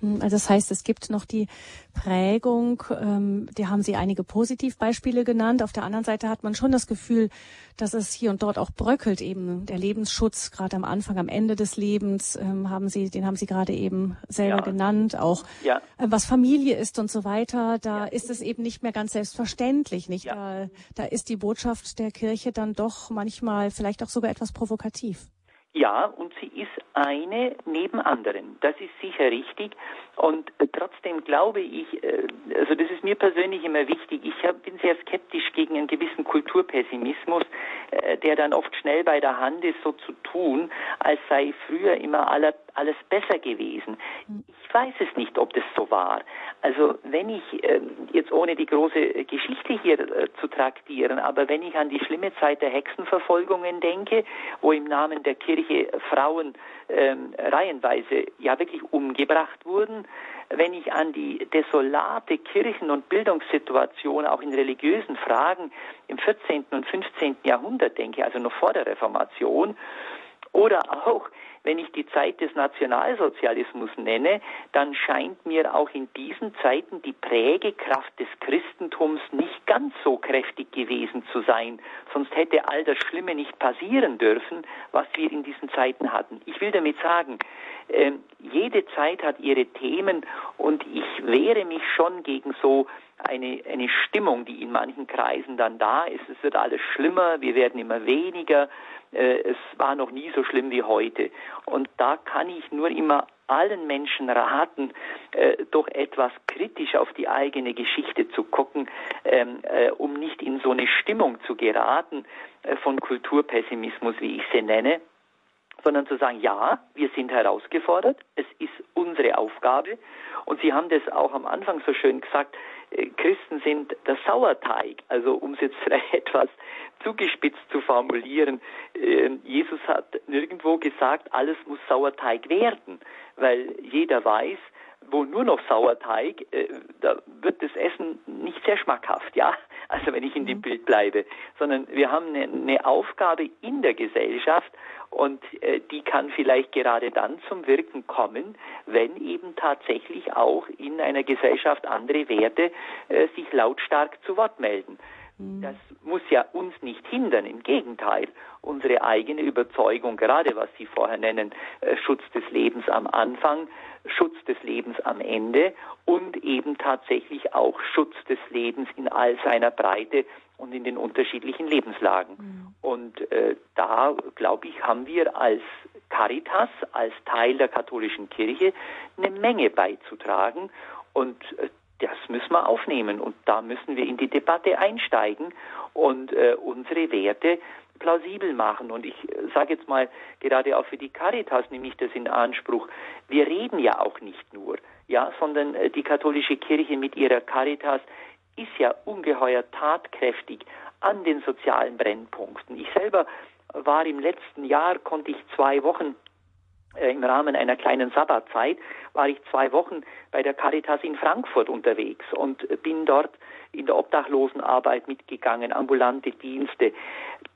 Hm, also das heißt, es gibt noch die Prägung, ähm, die haben Sie einige Positivbeispiele genannt. Auf der anderen Seite hat man schon das Gefühl, dass es hier und dort auch bröckelt, eben der Lebensschutz, gerade am Anfang, am Ende des Lebens, ähm, haben Sie, den haben Sie gerade eben selber ja. genannt, auch ja. äh, was Familie ist und so weiter. Da ja. ist es eben nicht mehr ganz selbstverständlich, nicht? Da, da ist die Botschaft der Kirche dann doch manchmal vielleicht auch sogar etwas provokativ. Ja, und sie ist eine neben anderen. Das ist sicher richtig. Und äh, trotzdem glaube ich, äh, also das ist mir persönlich immer wichtig, ich bin sehr skeptisch gegen einen gewissen Kulturpessimismus, äh, der dann oft schnell bei der Hand ist, so zu tun, als sei früher immer alles besser gewesen. Ich weiß es nicht, ob das so war. Also wenn ich, jetzt ohne die große Geschichte hier zu traktieren, aber wenn ich an die schlimme Zeit der Hexenverfolgungen denke, wo im Namen der Kirche Frauen ähm, reihenweise ja wirklich umgebracht wurden. Wenn ich an die desolate Kirchen- und Bildungssituation auch in religiösen Fragen im 14. und 15. Jahrhundert denke, also noch vor der Reformation, oder auch wenn ich die Zeit des Nationalsozialismus nenne, dann scheint mir auch in diesen Zeiten die Prägekraft des Christentums nicht ganz so kräftig gewesen zu sein. Sonst hätte all das Schlimme nicht passieren dürfen, was wir in diesen Zeiten hatten. Ich will damit sagen, äh, jede Zeit hat ihre Themen und ich wehre mich schon gegen so eine, eine Stimmung, die in manchen Kreisen dann da ist. Es wird alles schlimmer, wir werden immer weniger äh, es war noch nie so schlimm wie heute. Und da kann ich nur immer allen Menschen raten, äh, doch etwas kritisch auf die eigene Geschichte zu gucken, ähm, äh, um nicht in so eine Stimmung zu geraten äh, von Kulturpessimismus, wie ich sie nenne, sondern zu sagen, ja, wir sind herausgefordert, es ist unsere Aufgabe. Und Sie haben das auch am Anfang so schön gesagt, äh, Christen sind der Sauerteig. Also um es jetzt vielleicht etwas zugespitzt zu formulieren, äh, Jesus hat nirgendwo gesagt, alles muss Sauerteig werden, weil jeder weiß, wo nur noch Sauerteig, äh, da wird das Essen nicht sehr schmackhaft, ja. Also wenn ich in dem mhm. Bild bleibe, sondern wir haben eine, eine Aufgabe in der Gesellschaft und äh, die kann vielleicht gerade dann zum Wirken kommen, wenn eben tatsächlich auch in einer Gesellschaft andere Werte äh, sich lautstark zu Wort melden. Mhm. Das muss ja uns nicht hindern, im Gegenteil. Unsere eigene Überzeugung, gerade was Sie vorher nennen, äh, Schutz des Lebens am Anfang, Schutz des Lebens am Ende und eben tatsächlich auch Schutz des Lebens in all seiner Breite und in den unterschiedlichen Lebenslagen. Mhm. Und äh, da, glaube ich, haben wir als Caritas, als Teil der katholischen Kirche, eine Menge beizutragen. Und äh, das müssen wir aufnehmen und da müssen wir in die Debatte einsteigen und äh, unsere Werte plausibel machen. Und ich äh, sage jetzt mal, gerade auch für die Caritas nehme ich das in Anspruch. Wir reden ja auch nicht nur, ja, sondern äh, die katholische Kirche mit ihrer Caritas ist ja ungeheuer tatkräftig an den sozialen Brennpunkten. Ich selber war im letzten Jahr, konnte ich zwei Wochen äh, im Rahmen einer kleinen Sabbatzeit war ich zwei Wochen bei der Caritas in Frankfurt unterwegs und bin dort in der Obdachlosenarbeit mitgegangen, ambulante Dienste.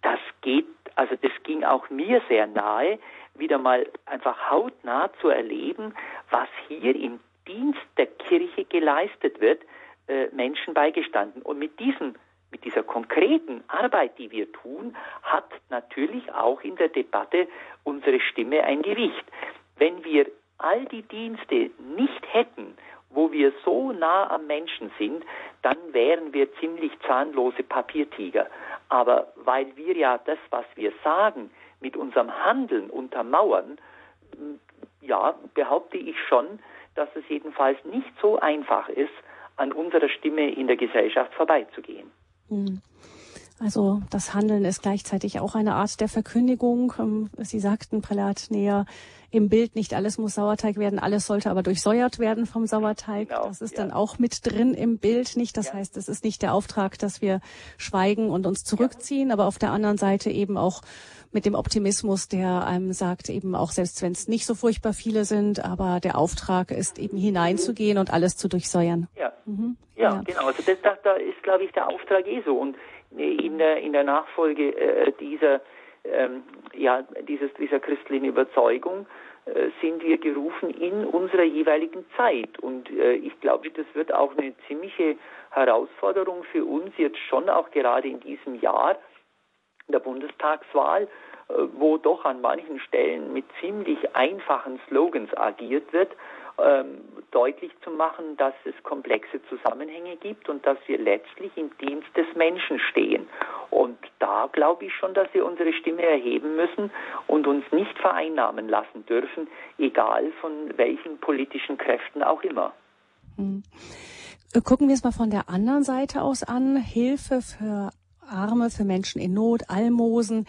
Das geht, also das ging auch mir sehr nahe, wieder mal einfach hautnah zu erleben, was hier im Dienst der Kirche geleistet wird, äh, Menschen beigestanden. Und mit diesem mit dieser konkreten Arbeit, die wir tun, hat natürlich auch in der Debatte unsere Stimme ein Gewicht. Wenn wir all die Dienste nicht hätten, wo wir so nah am Menschen sind, dann wären wir ziemlich zahnlose Papiertiger. Aber weil wir ja das, was wir sagen, mit unserem Handeln untermauern, ja, behaupte ich schon, dass es jedenfalls nicht so einfach ist, an unserer Stimme in der Gesellschaft vorbeizugehen. Hm. Also das Handeln ist gleichzeitig auch eine Art der Verkündigung. Ähm, Sie sagten, Prälat näher, im Bild nicht alles muss Sauerteig werden, alles sollte aber durchsäuert werden vom Sauerteig. Genau, das ist ja. dann auch mit drin im Bild nicht. Das ja. heißt, es ist nicht der Auftrag, dass wir schweigen und uns zurückziehen, ja. aber auf der anderen Seite eben auch mit dem Optimismus, der einem sagt, eben auch selbst wenn es nicht so furchtbar viele sind, aber der Auftrag ist eben hineinzugehen und alles zu durchsäuern. Ja, mhm. ja, genau. Also das, das, da ist, glaube ich, der Auftrag eh so. Und in der, in der Nachfolge äh, dieser, ähm, ja, dieses, dieser christlichen Überzeugung äh, sind wir gerufen in unserer jeweiligen Zeit. Und äh, ich glaube, das wird auch eine ziemliche Herausforderung für uns jetzt schon auch gerade in diesem Jahr der Bundestagswahl, äh, wo doch an manchen Stellen mit ziemlich einfachen Slogans agiert wird ähm, deutlich zu machen, dass es komplexe Zusammenhänge gibt und dass wir letztlich im Dienst des Menschen stehen. Und da glaube ich schon, dass wir unsere Stimme erheben müssen und uns nicht vereinnahmen lassen dürfen, egal von welchen politischen Kräften auch immer. Hm. Gucken wir es mal von der anderen Seite aus an. Hilfe für Arme, für Menschen in Not, Almosen.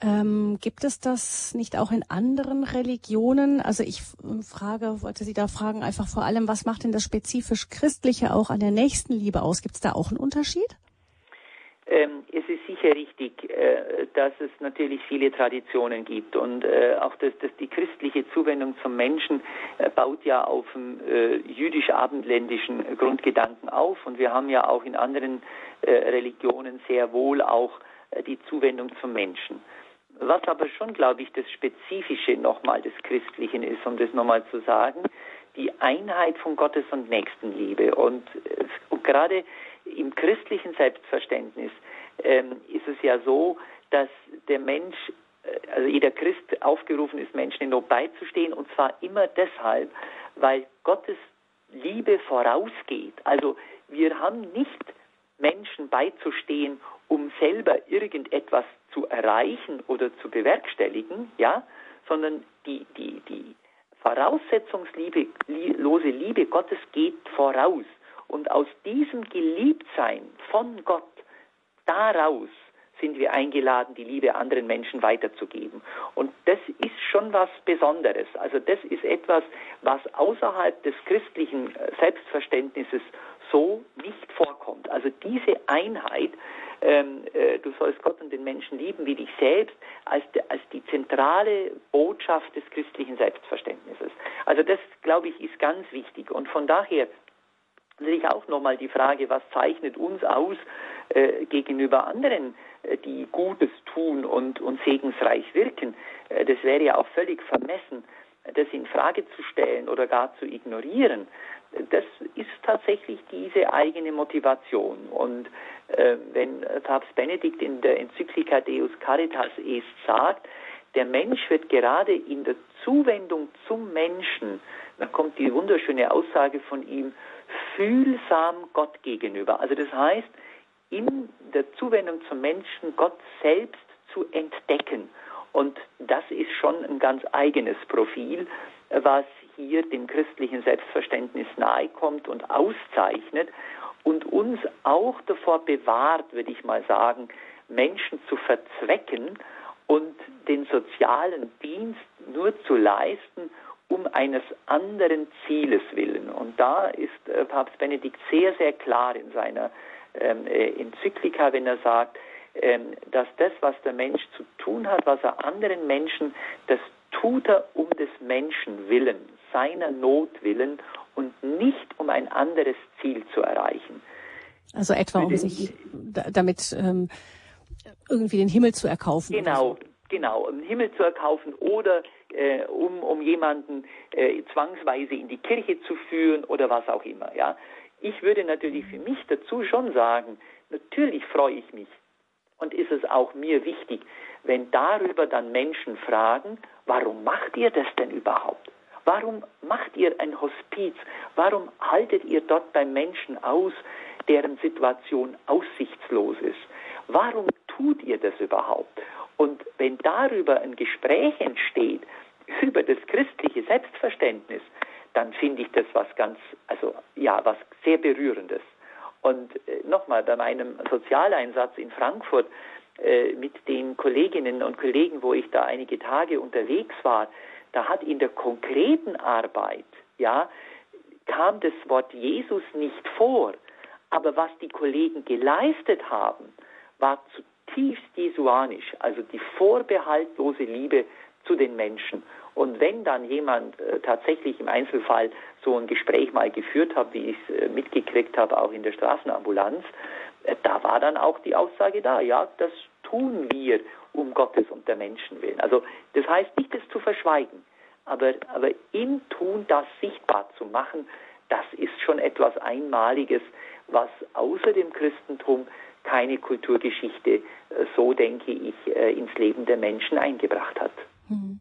Ähm, gibt es das nicht auch in anderen Religionen? Also ich frage, wollte Sie da fragen, einfach vor allem, was macht denn das spezifisch Christliche auch an der Nächstenliebe aus? Gibt es da auch einen Unterschied? Ähm, es ist sicher richtig, äh, dass es natürlich viele Traditionen gibt und äh, auch das, das, die christliche Zuwendung zum Menschen äh, baut ja auf dem äh, jüdisch-abendländischen Grundgedanken auf und wir haben ja auch in anderen äh, Religionen sehr wohl auch äh, die Zuwendung zum Menschen. Was aber schon, glaube ich, das Spezifische nochmal des Christlichen ist, um das nochmal zu sagen, die Einheit von Gottes und Nächstenliebe. Und, äh, und gerade im christlichen Selbstverständnis ähm, ist es ja so, dass der Mensch, äh, also jeder Christ aufgerufen ist, Menschen in Not beizustehen, und zwar immer deshalb, weil Gottes Liebe vorausgeht. Also wir haben nicht Menschen beizustehen, um selber irgendetwas zu erreichen oder zu bewerkstelligen, ja, sondern die, die, die voraussetzungslose Liebe Gottes geht voraus. Und aus diesem Geliebtsein von Gott, daraus sind wir eingeladen, die Liebe anderen Menschen weiterzugeben. Und das ist schon was Besonderes. Also das ist etwas, was außerhalb des christlichen Selbstverständnisses so nicht vorkommt. Also diese Einheit, ähm, äh, du sollst Gott und den Menschen lieben wie dich selbst, als, als die zentrale Botschaft des christlichen Selbstverständnisses. Also das, glaube ich, ist ganz wichtig. Und von daher natürlich auch nochmal die Frage, was zeichnet uns aus äh, gegenüber anderen, äh, die Gutes tun und, und segensreich wirken. Äh, das wäre ja auch völlig vermessen, das in Frage zu stellen oder gar zu ignorieren das ist tatsächlich diese eigene Motivation. Und äh, wenn Papst Benedikt in der Enzyklika Deus Caritas est sagt, der Mensch wird gerade in der Zuwendung zum Menschen, dann kommt die wunderschöne Aussage von ihm, fühlsam Gott gegenüber. Also das heißt, in der Zuwendung zum Menschen Gott selbst zu entdecken. Und das ist schon ein ganz eigenes Profil, was hier dem christlichen Selbstverständnis nahekommt und auszeichnet und uns auch davor bewahrt, würde ich mal sagen, Menschen zu verzwecken und den sozialen Dienst nur zu leisten, um eines anderen Zieles willen. Und da ist äh, Papst Benedikt sehr, sehr klar in seiner ähm, äh, Enzyklika, wenn er sagt, ähm, dass das, was der Mensch zu tun hat, was er anderen Menschen, das tut er um des Menschen willen, seiner Not willen und nicht um ein anderes Ziel zu erreichen. Also etwa um sich damit ähm, irgendwie den Himmel zu erkaufen. Genau, so. genau, um den Himmel zu erkaufen oder äh, um, um jemanden äh, zwangsweise in die Kirche zu führen oder was auch immer. Ja, ich würde natürlich für mich dazu schon sagen, natürlich freue ich mich und ist es auch mir wichtig, wenn darüber dann Menschen fragen, warum macht ihr das denn überhaupt? Warum macht ihr ein Hospiz? Warum haltet ihr dort bei Menschen aus, deren Situation aussichtslos ist? Warum tut ihr das überhaupt? Und wenn darüber ein Gespräch entsteht, über das christliche Selbstverständnis, dann finde ich das was ganz, also ja, was sehr berührendes. Und äh, nochmal, bei meinem Sozialeinsatz in Frankfurt äh, mit den Kolleginnen und Kollegen, wo ich da einige Tage unterwegs war, da hat in der konkreten Arbeit, ja, kam das Wort Jesus nicht vor. Aber was die Kollegen geleistet haben, war zutiefst jesuanisch, also die vorbehaltlose Liebe zu den Menschen. Und wenn dann jemand äh, tatsächlich im Einzelfall so ein Gespräch mal geführt hat, wie ich es äh, mitgekriegt habe, auch in der Straßenambulanz, äh, da war dann auch die Aussage da, ja, das tun wir um Gottes und der Menschen willen. Also das heißt nicht, es zu verschweigen, aber, aber im Tun das sichtbar zu machen, das ist schon etwas Einmaliges, was außer dem Christentum keine Kulturgeschichte, äh, so denke ich, äh, ins Leben der Menschen eingebracht hat. Hm.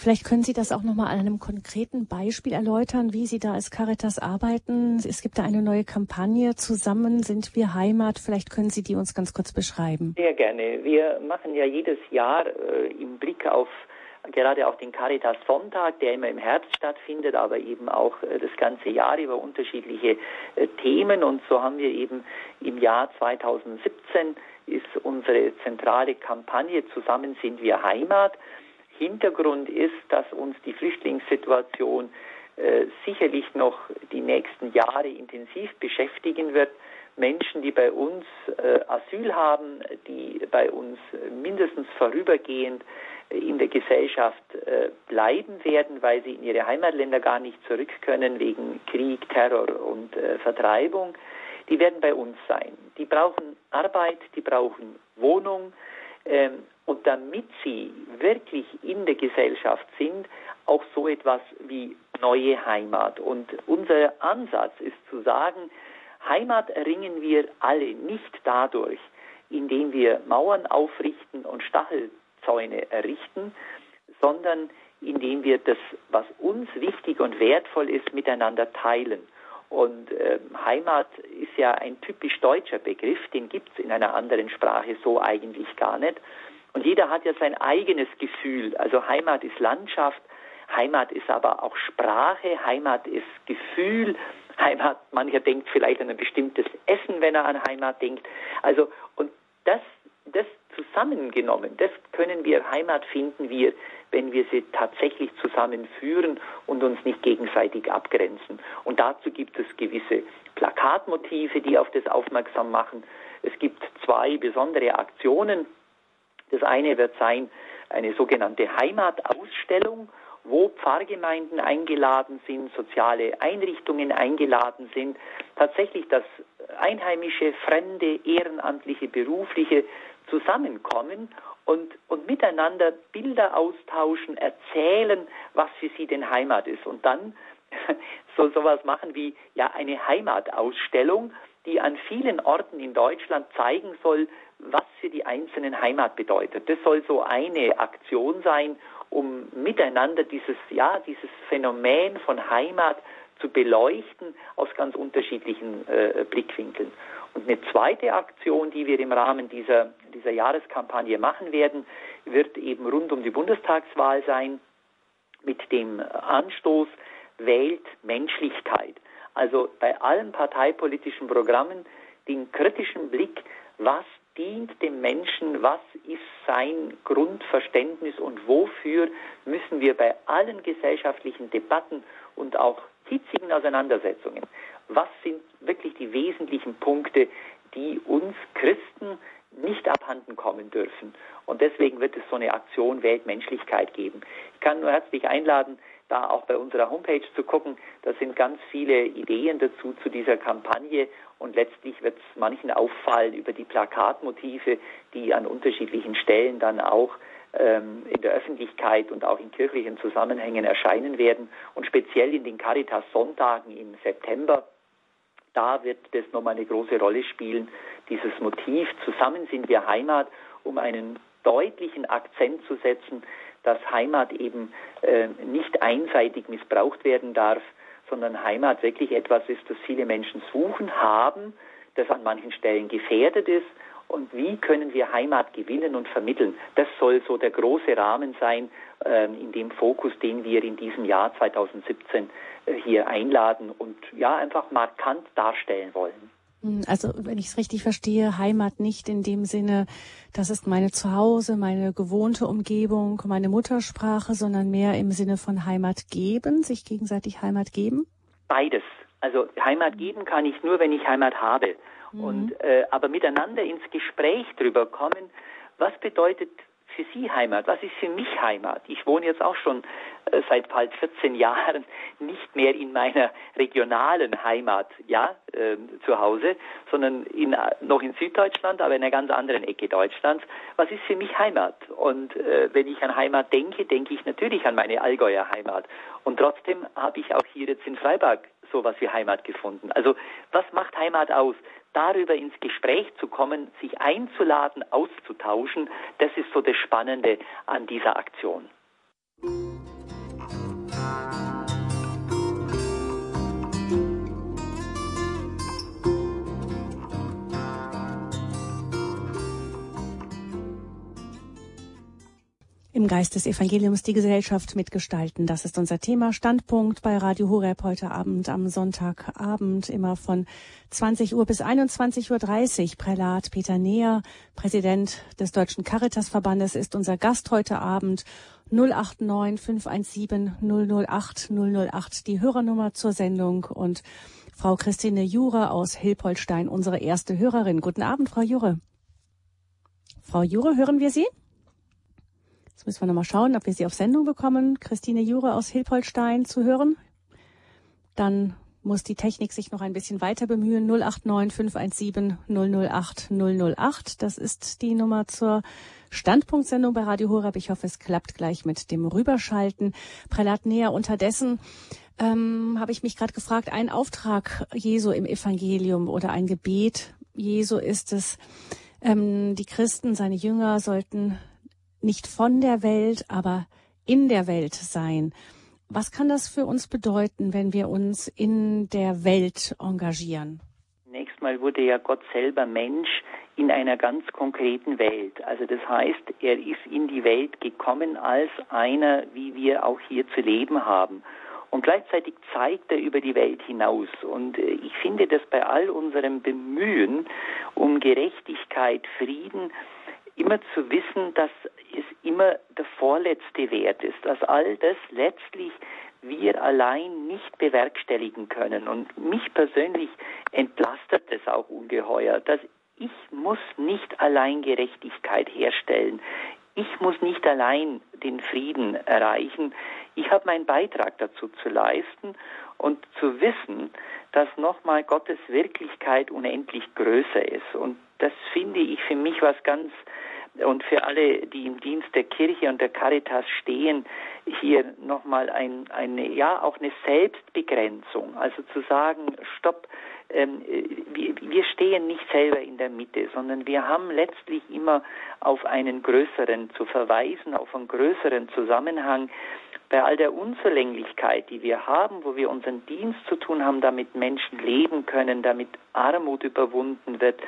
Vielleicht können Sie das auch nochmal an einem konkreten Beispiel erläutern, wie Sie da als Caritas arbeiten. Es gibt da eine neue Kampagne. Zusammen sind wir Heimat. Vielleicht können Sie die uns ganz kurz beschreiben. Sehr gerne. Wir machen ja jedes Jahr äh, im Blick auf gerade auch den Caritas Sonntag, der immer im Herbst stattfindet, aber eben auch äh, das ganze Jahr über unterschiedliche äh, Themen. Und so haben wir eben im Jahr 2017 ist unsere zentrale Kampagne Zusammen sind wir Heimat. Hintergrund ist, dass uns die Flüchtlingssituation äh, sicherlich noch die nächsten Jahre intensiv beschäftigen wird. Menschen, die bei uns äh, Asyl haben, die bei uns mindestens vorübergehend in der Gesellschaft äh, bleiben werden, weil sie in ihre Heimatländer gar nicht zurück können wegen Krieg, Terror und äh, Vertreibung, die werden bei uns sein. Die brauchen Arbeit, die brauchen Wohnung ähm, und damit sie wirklich in der Gesellschaft sind, auch so etwas wie neue Heimat. Und unser Ansatz ist zu sagen, Heimat erringen wir alle nicht dadurch, indem wir Mauern aufrichten und Stachel Zäune errichten, sondern indem wir das, was uns wichtig und wertvoll ist, miteinander teilen. Und äh, Heimat ist ja ein typisch deutscher Begriff, den gibt es in einer anderen Sprache so eigentlich gar nicht. Und jeder hat ja sein eigenes Gefühl. Also Heimat ist Landschaft, Heimat ist aber auch Sprache, Heimat ist Gefühl, Heimat, mancher denkt vielleicht an ein bestimmtes Essen, wenn er an Heimat denkt. Also, und das, das zusammengenommen, das können wir, Heimat finden wir, wenn wir sie tatsächlich zusammenführen und uns nicht gegenseitig abgrenzen. Und dazu gibt es gewisse Plakatmotive, die auf das aufmerksam machen. Es gibt zwei besondere Aktionen. Das eine wird sein eine sogenannte Heimatausstellung, wo Pfarrgemeinden eingeladen sind, soziale Einrichtungen eingeladen sind, tatsächlich das einheimische, fremde, ehrenamtliche, berufliche zusammenkommen und, und miteinander Bilder austauschen, erzählen, was für sie denn Heimat ist. Und dann soll sowas machen wie ja eine Heimatausstellung, die an vielen Orten in Deutschland zeigen soll, was für die einzelnen Heimat bedeutet. Das soll so eine Aktion sein, um miteinander dieses, ja, dieses Phänomen von Heimat zu beleuchten aus ganz unterschiedlichen äh, Blickwinkeln. Und eine zweite Aktion, die wir im Rahmen dieser, dieser Jahreskampagne machen werden, wird eben rund um die Bundestagswahl sein mit dem Anstoß Wählt Menschlichkeit. Also bei allen parteipolitischen Programmen den kritischen Blick, was dient dem Menschen, was ist sein Grundverständnis und wofür müssen wir bei allen gesellschaftlichen Debatten und auch hitzigen Auseinandersetzungen was sind wirklich die wesentlichen Punkte, die uns Christen nicht abhanden kommen dürfen. Und deswegen wird es so eine Aktion Weltmenschlichkeit geben. Ich kann nur herzlich einladen, da auch bei unserer Homepage zu gucken. Da sind ganz viele Ideen dazu zu dieser Kampagne. Und letztlich wird es manchen auffallen über die Plakatmotive, die an unterschiedlichen Stellen dann auch ähm, in der Öffentlichkeit und auch in kirchlichen Zusammenhängen erscheinen werden. Und speziell in den Caritas Sonntagen im September da wird das nochmal eine große Rolle spielen, dieses Motiv, zusammen sind wir Heimat, um einen deutlichen Akzent zu setzen, dass Heimat eben äh, nicht einseitig missbraucht werden darf, sondern Heimat wirklich etwas ist, das viele Menschen suchen, haben, das an manchen Stellen gefährdet ist und wie können wir Heimat gewinnen und vermitteln. Das soll so der große Rahmen sein, äh, in dem Fokus, den wir in diesem Jahr 2017 äh, hier einladen und ja einfach markant darstellen wollen. Hm, also, wenn ich es richtig verstehe, Heimat nicht in dem Sinne, das ist meine Zuhause, meine gewohnte Umgebung, meine Muttersprache, sondern mehr im Sinne von Heimat geben, sich gegenseitig Heimat geben? Beides. Also Heimat geben kann ich nur, wenn ich Heimat habe. Mhm. Und äh, aber miteinander ins Gespräch drüber kommen, was bedeutet für Sie Heimat? Was ist für mich Heimat? Ich wohne jetzt auch schon äh, seit bald 14 Jahren nicht mehr in meiner regionalen Heimat, ja, äh, zu Hause, sondern in, noch in Süddeutschland, aber in einer ganz anderen Ecke Deutschlands. Was ist für mich Heimat? Und äh, wenn ich an Heimat denke, denke ich natürlich an meine Allgäuer Heimat. Und trotzdem habe ich auch hier jetzt in Freiburg sowas wie Heimat gefunden. Also was macht Heimat aus? Darüber ins Gespräch zu kommen, sich einzuladen, auszutauschen, das ist so das Spannende an dieser Aktion. Im Geist des Evangeliums die Gesellschaft mitgestalten. Das ist unser Thema. Standpunkt bei Radio Horeb heute Abend am Sonntagabend immer von 20 Uhr bis 21.30 Uhr. Prälat Peter Neher, Präsident des Deutschen Caritasverbandes, ist unser Gast heute Abend. 089 517 008 008 die Hörernummer zur Sendung und Frau Christine Jure aus Hilpolstein, unsere erste Hörerin. Guten Abend, Frau Jure. Frau Jure, hören wir Sie? Jetzt müssen wir nochmal schauen, ob wir sie auf Sendung bekommen. Christine Jure aus Hilpolstein zu hören. Dann muss die Technik sich noch ein bisschen weiter bemühen. 089 517 008 008. Das ist die Nummer zur Standpunktsendung bei Radio Horeb. Ich hoffe, es klappt gleich mit dem Rüberschalten. Prälat näher unterdessen ähm, habe ich mich gerade gefragt, ein Auftrag Jesu im Evangelium oder ein Gebet Jesu ist es, ähm, die Christen, seine Jünger sollten nicht von der Welt, aber in der Welt sein. Was kann das für uns bedeuten, wenn wir uns in der Welt engagieren? Zunächst mal wurde ja Gott selber Mensch in einer ganz konkreten Welt. Also das heißt, er ist in die Welt gekommen als einer, wie wir auch hier zu leben haben. Und gleichzeitig zeigt er über die Welt hinaus. Und äh, ich finde, dass bei all unserem Bemühen um Gerechtigkeit, Frieden, immer zu wissen, dass es immer der vorletzte Wert ist, dass all das letztlich wir allein nicht bewerkstelligen können. Und mich persönlich entlastet es auch ungeheuer, dass ich muss nicht allein Gerechtigkeit herstellen. Ich muss nicht allein den Frieden erreichen. Ich habe meinen Beitrag dazu zu leisten und zu wissen, dass nochmal Gottes Wirklichkeit unendlich größer ist. Und das finde ich für mich was ganz und für alle, die im Dienst der Kirche und der Caritas stehen, hier nochmal ein, eine, ja, auch eine Selbstbegrenzung. Also zu sagen, stopp, ähm, wir, wir stehen nicht selber in der Mitte, sondern wir haben letztlich immer auf einen größeren zu verweisen, auf einen größeren Zusammenhang, bei all der Unzulänglichkeit, die wir haben, wo wir unseren Dienst zu tun haben, damit Menschen leben können, damit Armut überwunden wird,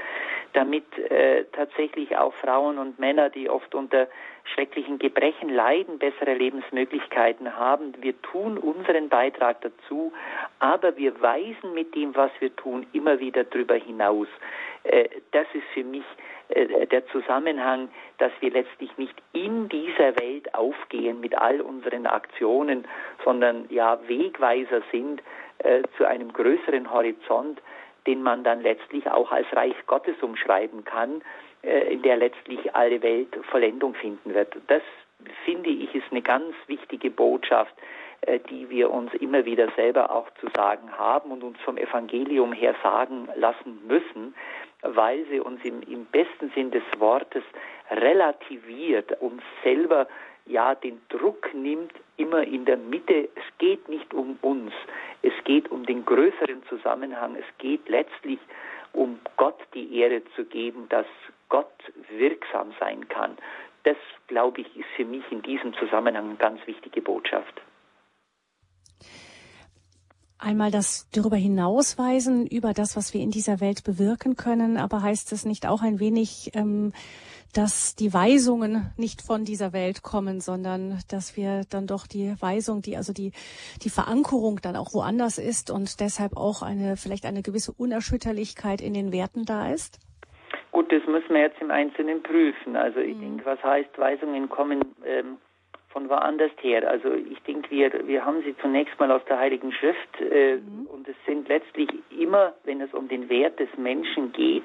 damit äh, tatsächlich auch Frauen und Männer, die oft unter schrecklichen Gebrechen leiden, bessere Lebensmöglichkeiten haben. Wir tun unseren Beitrag dazu, aber wir weisen mit dem, was wir tun, immer wieder darüber hinaus. Äh, das ist für mich äh, der Zusammenhang, dass wir letztlich nicht in dieser Welt aufgehen mit all unseren Aktionen, sondern ja Wegweiser sind äh, zu einem größeren Horizont, den man dann letztlich auch als Reich Gottes umschreiben kann, äh, in der letztlich alle Welt Vollendung finden wird. Das finde ich ist eine ganz wichtige Botschaft, äh, die wir uns immer wieder selber auch zu sagen haben und uns vom Evangelium her sagen lassen müssen, weil sie uns im, im besten Sinn des Wortes relativiert, uns selber ja den Druck nimmt, immer in der Mitte. Es geht nicht um uns, es geht um den größeren Zusammenhang, es geht letztlich um Gott die Ehre zu geben, dass Gott wirksam sein kann. Das, glaube ich, ist für mich in diesem Zusammenhang eine ganz wichtige Botschaft. Einmal das darüber hinausweisen, über das, was wir in dieser Welt bewirken können, aber heißt es nicht auch ein wenig ähm, dass die Weisungen nicht von dieser Welt kommen, sondern dass wir dann doch die Weisung, die also die die Verankerung dann auch woanders ist und deshalb auch eine vielleicht eine gewisse Unerschütterlichkeit in den Werten da ist? Gut, das müssen wir jetzt im Einzelnen prüfen. Also ich mhm. denke, was heißt, Weisungen kommen ähm, von woanders her. Also ich denke, wir, wir haben sie zunächst mal aus der Heiligen Schrift äh, mhm. und es sind letztlich immer, wenn es um den Wert des Menschen geht,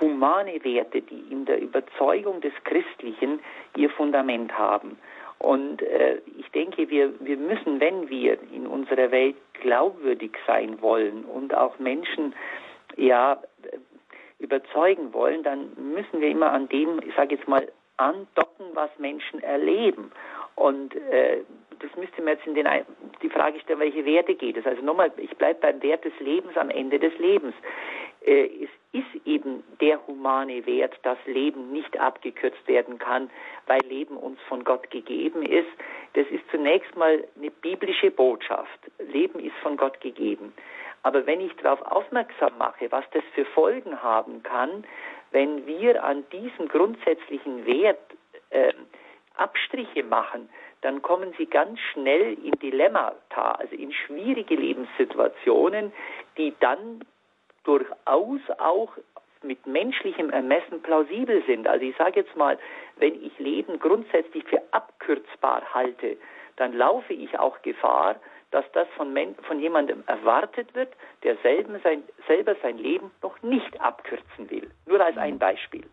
humane Werte, die in der Überzeugung des Christlichen ihr Fundament haben. Und äh, ich denke, wir, wir müssen, wenn wir in unserer Welt glaubwürdig sein wollen und auch Menschen ja überzeugen wollen, dann müssen wir immer an dem, ich sage jetzt mal, andocken, was Menschen erleben. Und äh, das müsste man jetzt in den die Frage stellen, welche Werte geht es. Also nochmal, ich bleibe beim Wert des Lebens am Ende des Lebens. Äh, es ist eben der humane Wert, dass Leben nicht abgekürzt werden kann, weil Leben uns von Gott gegeben ist. Das ist zunächst mal eine biblische Botschaft. Leben ist von Gott gegeben. Aber wenn ich darauf aufmerksam mache, was das für Folgen haben kann, wenn wir an diesem grundsätzlichen Wert äh, Abstriche machen, dann kommen sie ganz schnell in Dilemmata, also in schwierige Lebenssituationen, die dann durchaus auch mit menschlichem Ermessen plausibel sind. Also ich sage jetzt mal, wenn ich Leben grundsätzlich für abkürzbar halte, dann laufe ich auch Gefahr, dass das von, von jemandem erwartet wird, der sein, selber sein Leben noch nicht abkürzen will. Nur als ein Beispiel.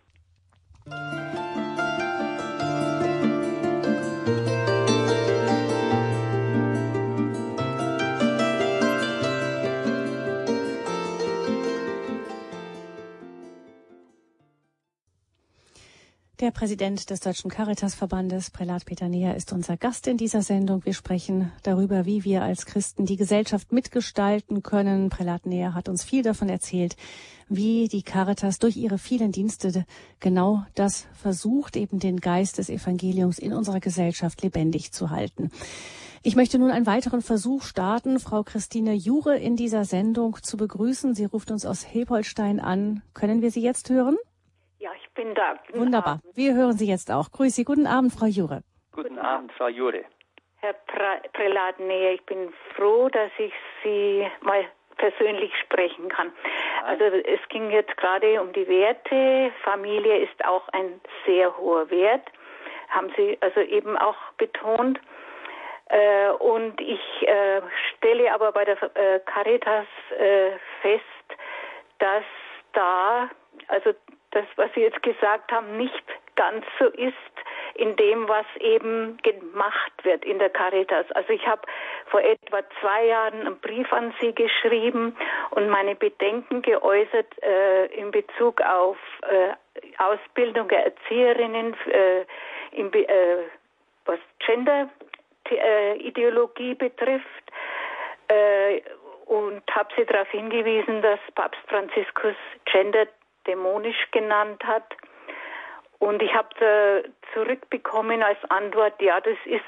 Der Präsident des Deutschen Caritasverbandes, Prälat Peter Neher, ist unser Gast in dieser Sendung. Wir sprechen darüber, wie wir als Christen die Gesellschaft mitgestalten können. Prälat Neher hat uns viel davon erzählt, wie die Caritas durch ihre vielen Dienste genau das versucht, eben den Geist des Evangeliums in unserer Gesellschaft lebendig zu halten. Ich möchte nun einen weiteren Versuch starten, Frau Christine Jure in dieser Sendung zu begrüßen. Sie ruft uns aus Hebholstein an. Können wir Sie jetzt hören? Ja, ich bin da. Guten Wunderbar. Abend. Wir hören Sie jetzt auch. Grüße Sie. Guten Abend, Frau Jure. Guten Abend, Frau Jure. Herr Prälat, nee, ich bin froh, dass ich Sie mal persönlich sprechen kann. Also es ging jetzt gerade um die Werte. Familie ist auch ein sehr hoher Wert, haben Sie also eben auch betont. Äh, und ich äh, stelle aber bei der äh, Caritas fest, dass da also das, was Sie jetzt gesagt haben, nicht ganz so ist in dem, was eben gemacht wird in der Caritas. Also ich habe vor etwa zwei Jahren einen Brief an Sie geschrieben und meine Bedenken geäußert äh, in Bezug auf äh, Ausbildung der Erzieherinnen, äh, in, äh, was Gender-Ideologie betrifft äh, und habe Sie darauf hingewiesen, dass Papst Franziskus Gender dämonisch genannt hat. Und ich habe zurückbekommen als Antwort, ja, das ist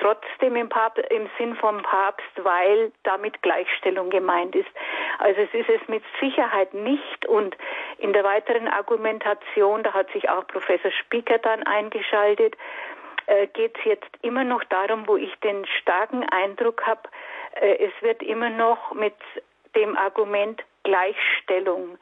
trotzdem im, Papst, im Sinn vom Papst, weil damit Gleichstellung gemeint ist. Also es ist es mit Sicherheit nicht. Und in der weiteren Argumentation, da hat sich auch Professor Spieker dann eingeschaltet, äh, geht es jetzt immer noch darum, wo ich den starken Eindruck habe, äh, es wird immer noch mit dem Argument Gleichstellung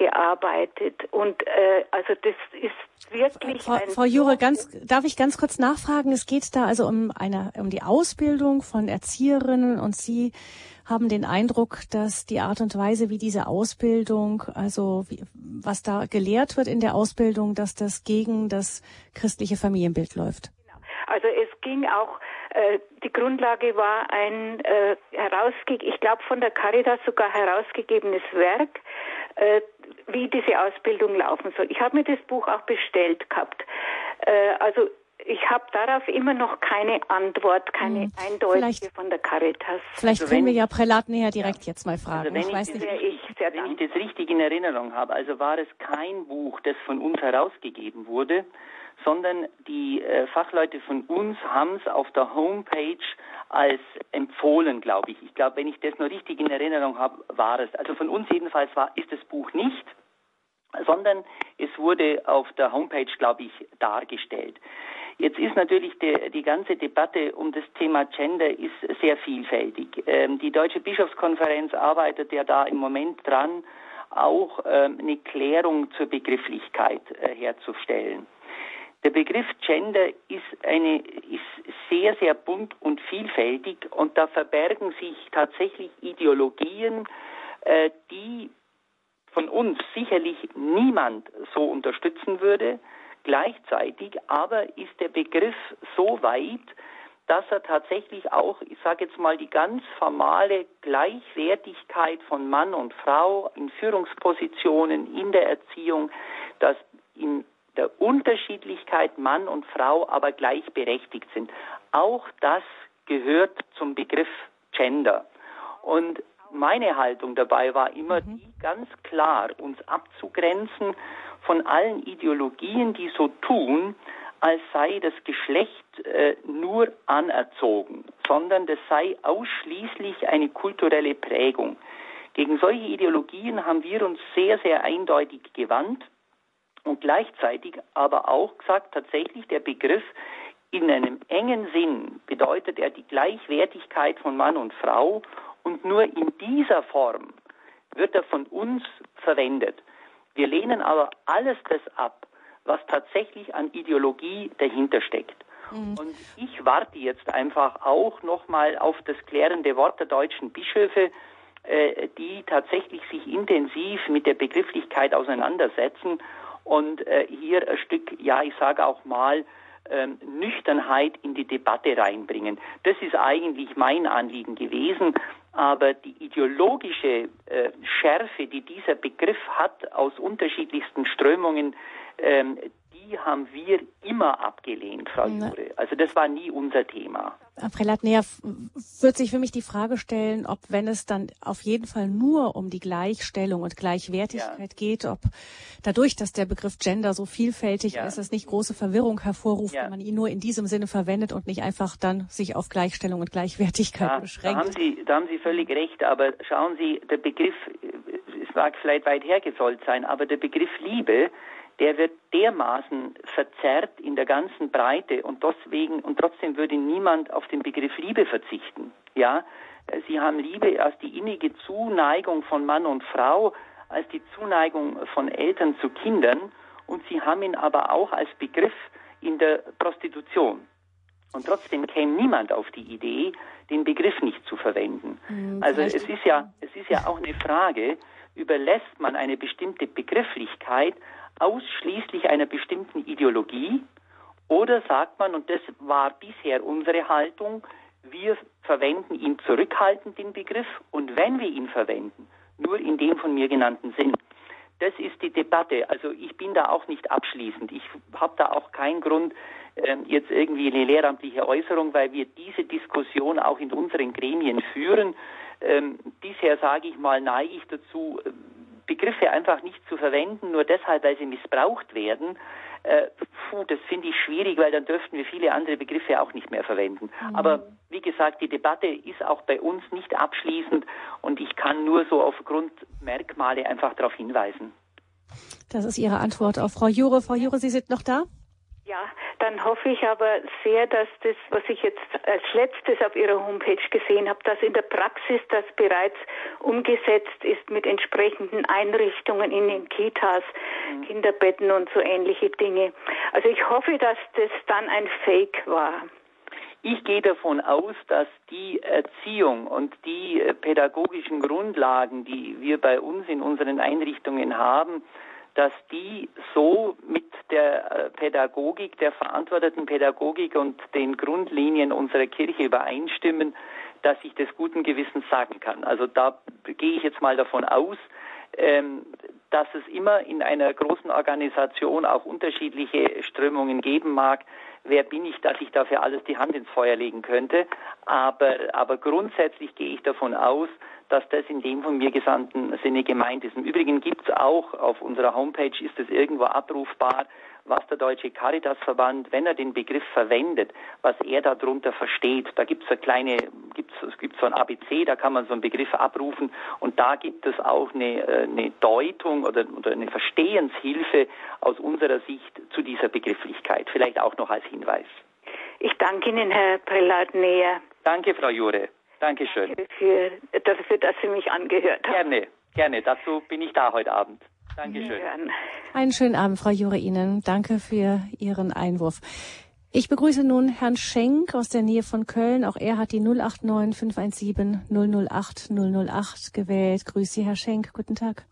gearbeitet. Und äh, also das ist wirklich. Frau, Frau Jure, ganz darf ich ganz kurz nachfragen? Es geht da also um eine um die Ausbildung von Erzieherinnen und Sie haben den Eindruck, dass die Art und Weise, wie diese Ausbildung, also wie, was da gelehrt wird in der Ausbildung, dass das gegen das christliche Familienbild läuft. Genau. Also es ging auch äh, die Grundlage war ein äh, herausge ich glaube von der Caritas sogar herausgegebenes Werk, äh, wie diese Ausbildung laufen soll. Ich habe mir das Buch auch bestellt gehabt. Äh, also ich habe darauf immer noch keine Antwort, keine hm. eindeutige vielleicht, von der Caritas. Vielleicht also können wir ja Prälat näher direkt ja. jetzt mal fragen. Also wenn, ich, weiß nicht. Ich, wenn ich das richtig in Erinnerung habe, also war es kein Buch, das von uns herausgegeben wurde, sondern die äh, Fachleute von uns haben es auf der Homepage als empfohlen, glaube ich. Ich glaube, wenn ich das noch richtig in Erinnerung habe, war es. Also von uns jedenfalls war, ist das Buch nicht. sondern es wurde auf der Homepage, glaube ich, dargestellt. Jetzt ist natürlich die, die, ganze Debatte um das Thema Gender ist sehr vielfältig. Ähm, die Deutsche Bischofskonferenz arbeitet ja da im Moment dran, auch ähm, eine Klärung zur Begrifflichkeit äh, herzustellen. Der Begriff Gender ist, eine, ist sehr, sehr bunt und vielfältig und da verbergen sich tatsächlich Ideologien, äh, die von uns sicherlich niemand so unterstützen würde. Gleichzeitig aber ist der Begriff so weit, dass er tatsächlich auch, ich sage jetzt mal, die ganz formale Gleichwertigkeit von Mann und Frau in Führungspositionen, in der Erziehung, dass in der Unterschiedlichkeit Mann und Frau aber gleichberechtigt sind. Auch das gehört zum Begriff Gender. Und meine Haltung dabei war immer mhm. die, ganz klar uns abzugrenzen von allen Ideologien, die so tun, als sei das Geschlecht äh, nur anerzogen, sondern das sei ausschließlich eine kulturelle Prägung. Gegen solche Ideologien haben wir uns sehr, sehr eindeutig gewandt und gleichzeitig aber auch gesagt, tatsächlich der Begriff in einem engen Sinn bedeutet er die Gleichwertigkeit von Mann und Frau und nur in dieser Form wird er von uns verwendet. Wir lehnen aber alles das ab, was tatsächlich an Ideologie dahinter steckt. Mhm. Und ich warte jetzt einfach auch nochmal auf das klärende Wort der deutschen Bischöfe, äh, die tatsächlich sich intensiv mit der Begrifflichkeit auseinandersetzen und äh, hier ein Stück, ja, ich sage auch mal, ähm, Nüchternheit in die Debatte reinbringen. Das ist eigentlich mein Anliegen gewesen. Aber die ideologische äh, Schärfe, die dieser Begriff hat aus unterschiedlichsten Strömungen, ähm, die haben wir immer abgelehnt, Frau Jure. Also das war nie unser Thema. Prälat, näher wird sich für mich die Frage stellen, ob wenn es dann auf jeden Fall nur um die Gleichstellung und Gleichwertigkeit ja. geht, ob dadurch, dass der Begriff Gender so vielfältig ja. ist, es nicht große Verwirrung hervorruft, ja. wenn man ihn nur in diesem Sinne verwendet und nicht einfach dann sich auf Gleichstellung und Gleichwertigkeit beschränkt. Da haben, Sie, da haben Sie völlig recht, aber schauen Sie, der Begriff, es mag vielleicht weit hergesollt sein, aber der Begriff Liebe, der wird dermaßen verzerrt in der ganzen Breite und deswegen und trotzdem würde niemand auf den Begriff Liebe verzichten. Ja, Sie haben Liebe als die innige Zuneigung von Mann und Frau, als die Zuneigung von Eltern zu Kindern und Sie haben ihn aber auch als Begriff in der Prostitution. Und trotzdem käme niemand auf die Idee, den Begriff nicht zu verwenden. Mhm, also es ist ja, es ist ja auch eine Frage, überlässt man eine bestimmte Begrifflichkeit ausschließlich einer bestimmten Ideologie oder sagt man, und das war bisher unsere Haltung, wir verwenden ihn zurückhaltend, den Begriff, und wenn wir ihn verwenden, nur in dem von mir genannten Sinn. Das ist die Debatte. Also ich bin da auch nicht abschließend. Ich habe da auch keinen Grund, ähm, jetzt irgendwie eine lehramtliche Äußerung, weil wir diese Diskussion auch in unseren Gremien führen. Ähm, bisher sage ich mal, neige ich dazu, Begriffe einfach nicht zu verwenden, nur deshalb, weil sie missbraucht werden, äh, puh, das finde ich schwierig, weil dann dürften wir viele andere Begriffe auch nicht mehr verwenden. Mhm. Aber wie gesagt, die Debatte ist auch bei uns nicht abschließend und ich kann nur so aufgrund Merkmale einfach darauf hinweisen. Das ist Ihre Antwort auf Frau Jure. Frau Jure, Sie sind noch da? Ja, dann hoffe ich aber sehr, dass das, was ich jetzt als letztes auf Ihrer Homepage gesehen habe, dass in der Praxis das bereits umgesetzt ist mit entsprechenden Einrichtungen in den Kitas, mhm. Kinderbetten und so ähnliche Dinge. Also ich hoffe, dass das dann ein Fake war. Ich gehe davon aus, dass die Erziehung und die äh, pädagogischen Grundlagen, die wir bei uns in unseren Einrichtungen haben, dass die so mit der äh, Pädagogik, der verantworteten Pädagogik und den Grundlinien unserer Kirche übereinstimmen, dass ich des guten Gewissens sagen kann. Also da gehe ich jetzt mal davon aus, ähm, dass es immer in einer großen Organisation auch unterschiedliche Strömungen geben mag. Wer bin ich, dass ich dafür alles die Hand ins Feuer legen könnte? Aber, aber grundsätzlich gehe ich davon aus, dass das in dem von mir gesandten Sinne gemeint ist. Im Übrigen gibt es auch auf unserer Homepage, ist es irgendwo abrufbar, was der Deutsche Caritasverband, wenn er den Begriff verwendet, was er darunter versteht. Da gibt es eine kleine, gibt's, es gibt so ein ABC, da kann man so einen Begriff abrufen und da gibt es auch eine, äh, eine Deutung oder, oder eine Verstehenshilfe aus unserer Sicht zu dieser Begrifflichkeit. Vielleicht auch noch als Hinweis. Ich danke Ihnen, Herr Prälat Näher. Danke, Frau Jure. Dankeschön. Danke für, dafür, dass Sie mich angehört haben. Gerne, gerne. Dazu bin ich da heute Abend. Dankeschön. Einen schönen Abend, Frau Jure Ihnen. Danke für Ihren Einwurf. Ich begrüße nun Herrn Schenk aus der Nähe von Köln. Auch er hat die 089 517 008 008 gewählt. Grüße Sie, Herr Schenk. Guten Tag.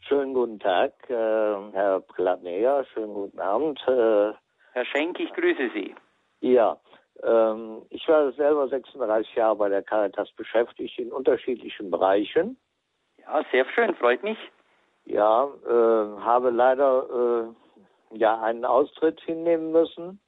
Schönen guten Tag, äh, Herr Platneer. Schönen guten Abend. Äh, Herr Schenk, ich grüße Sie. Ja, ähm, ich war selber 36 Jahre bei der Caritas beschäftigt in unterschiedlichen Bereichen. Ja, sehr schön, freut mich. Ja, äh, habe leider äh, ja einen Austritt hinnehmen müssen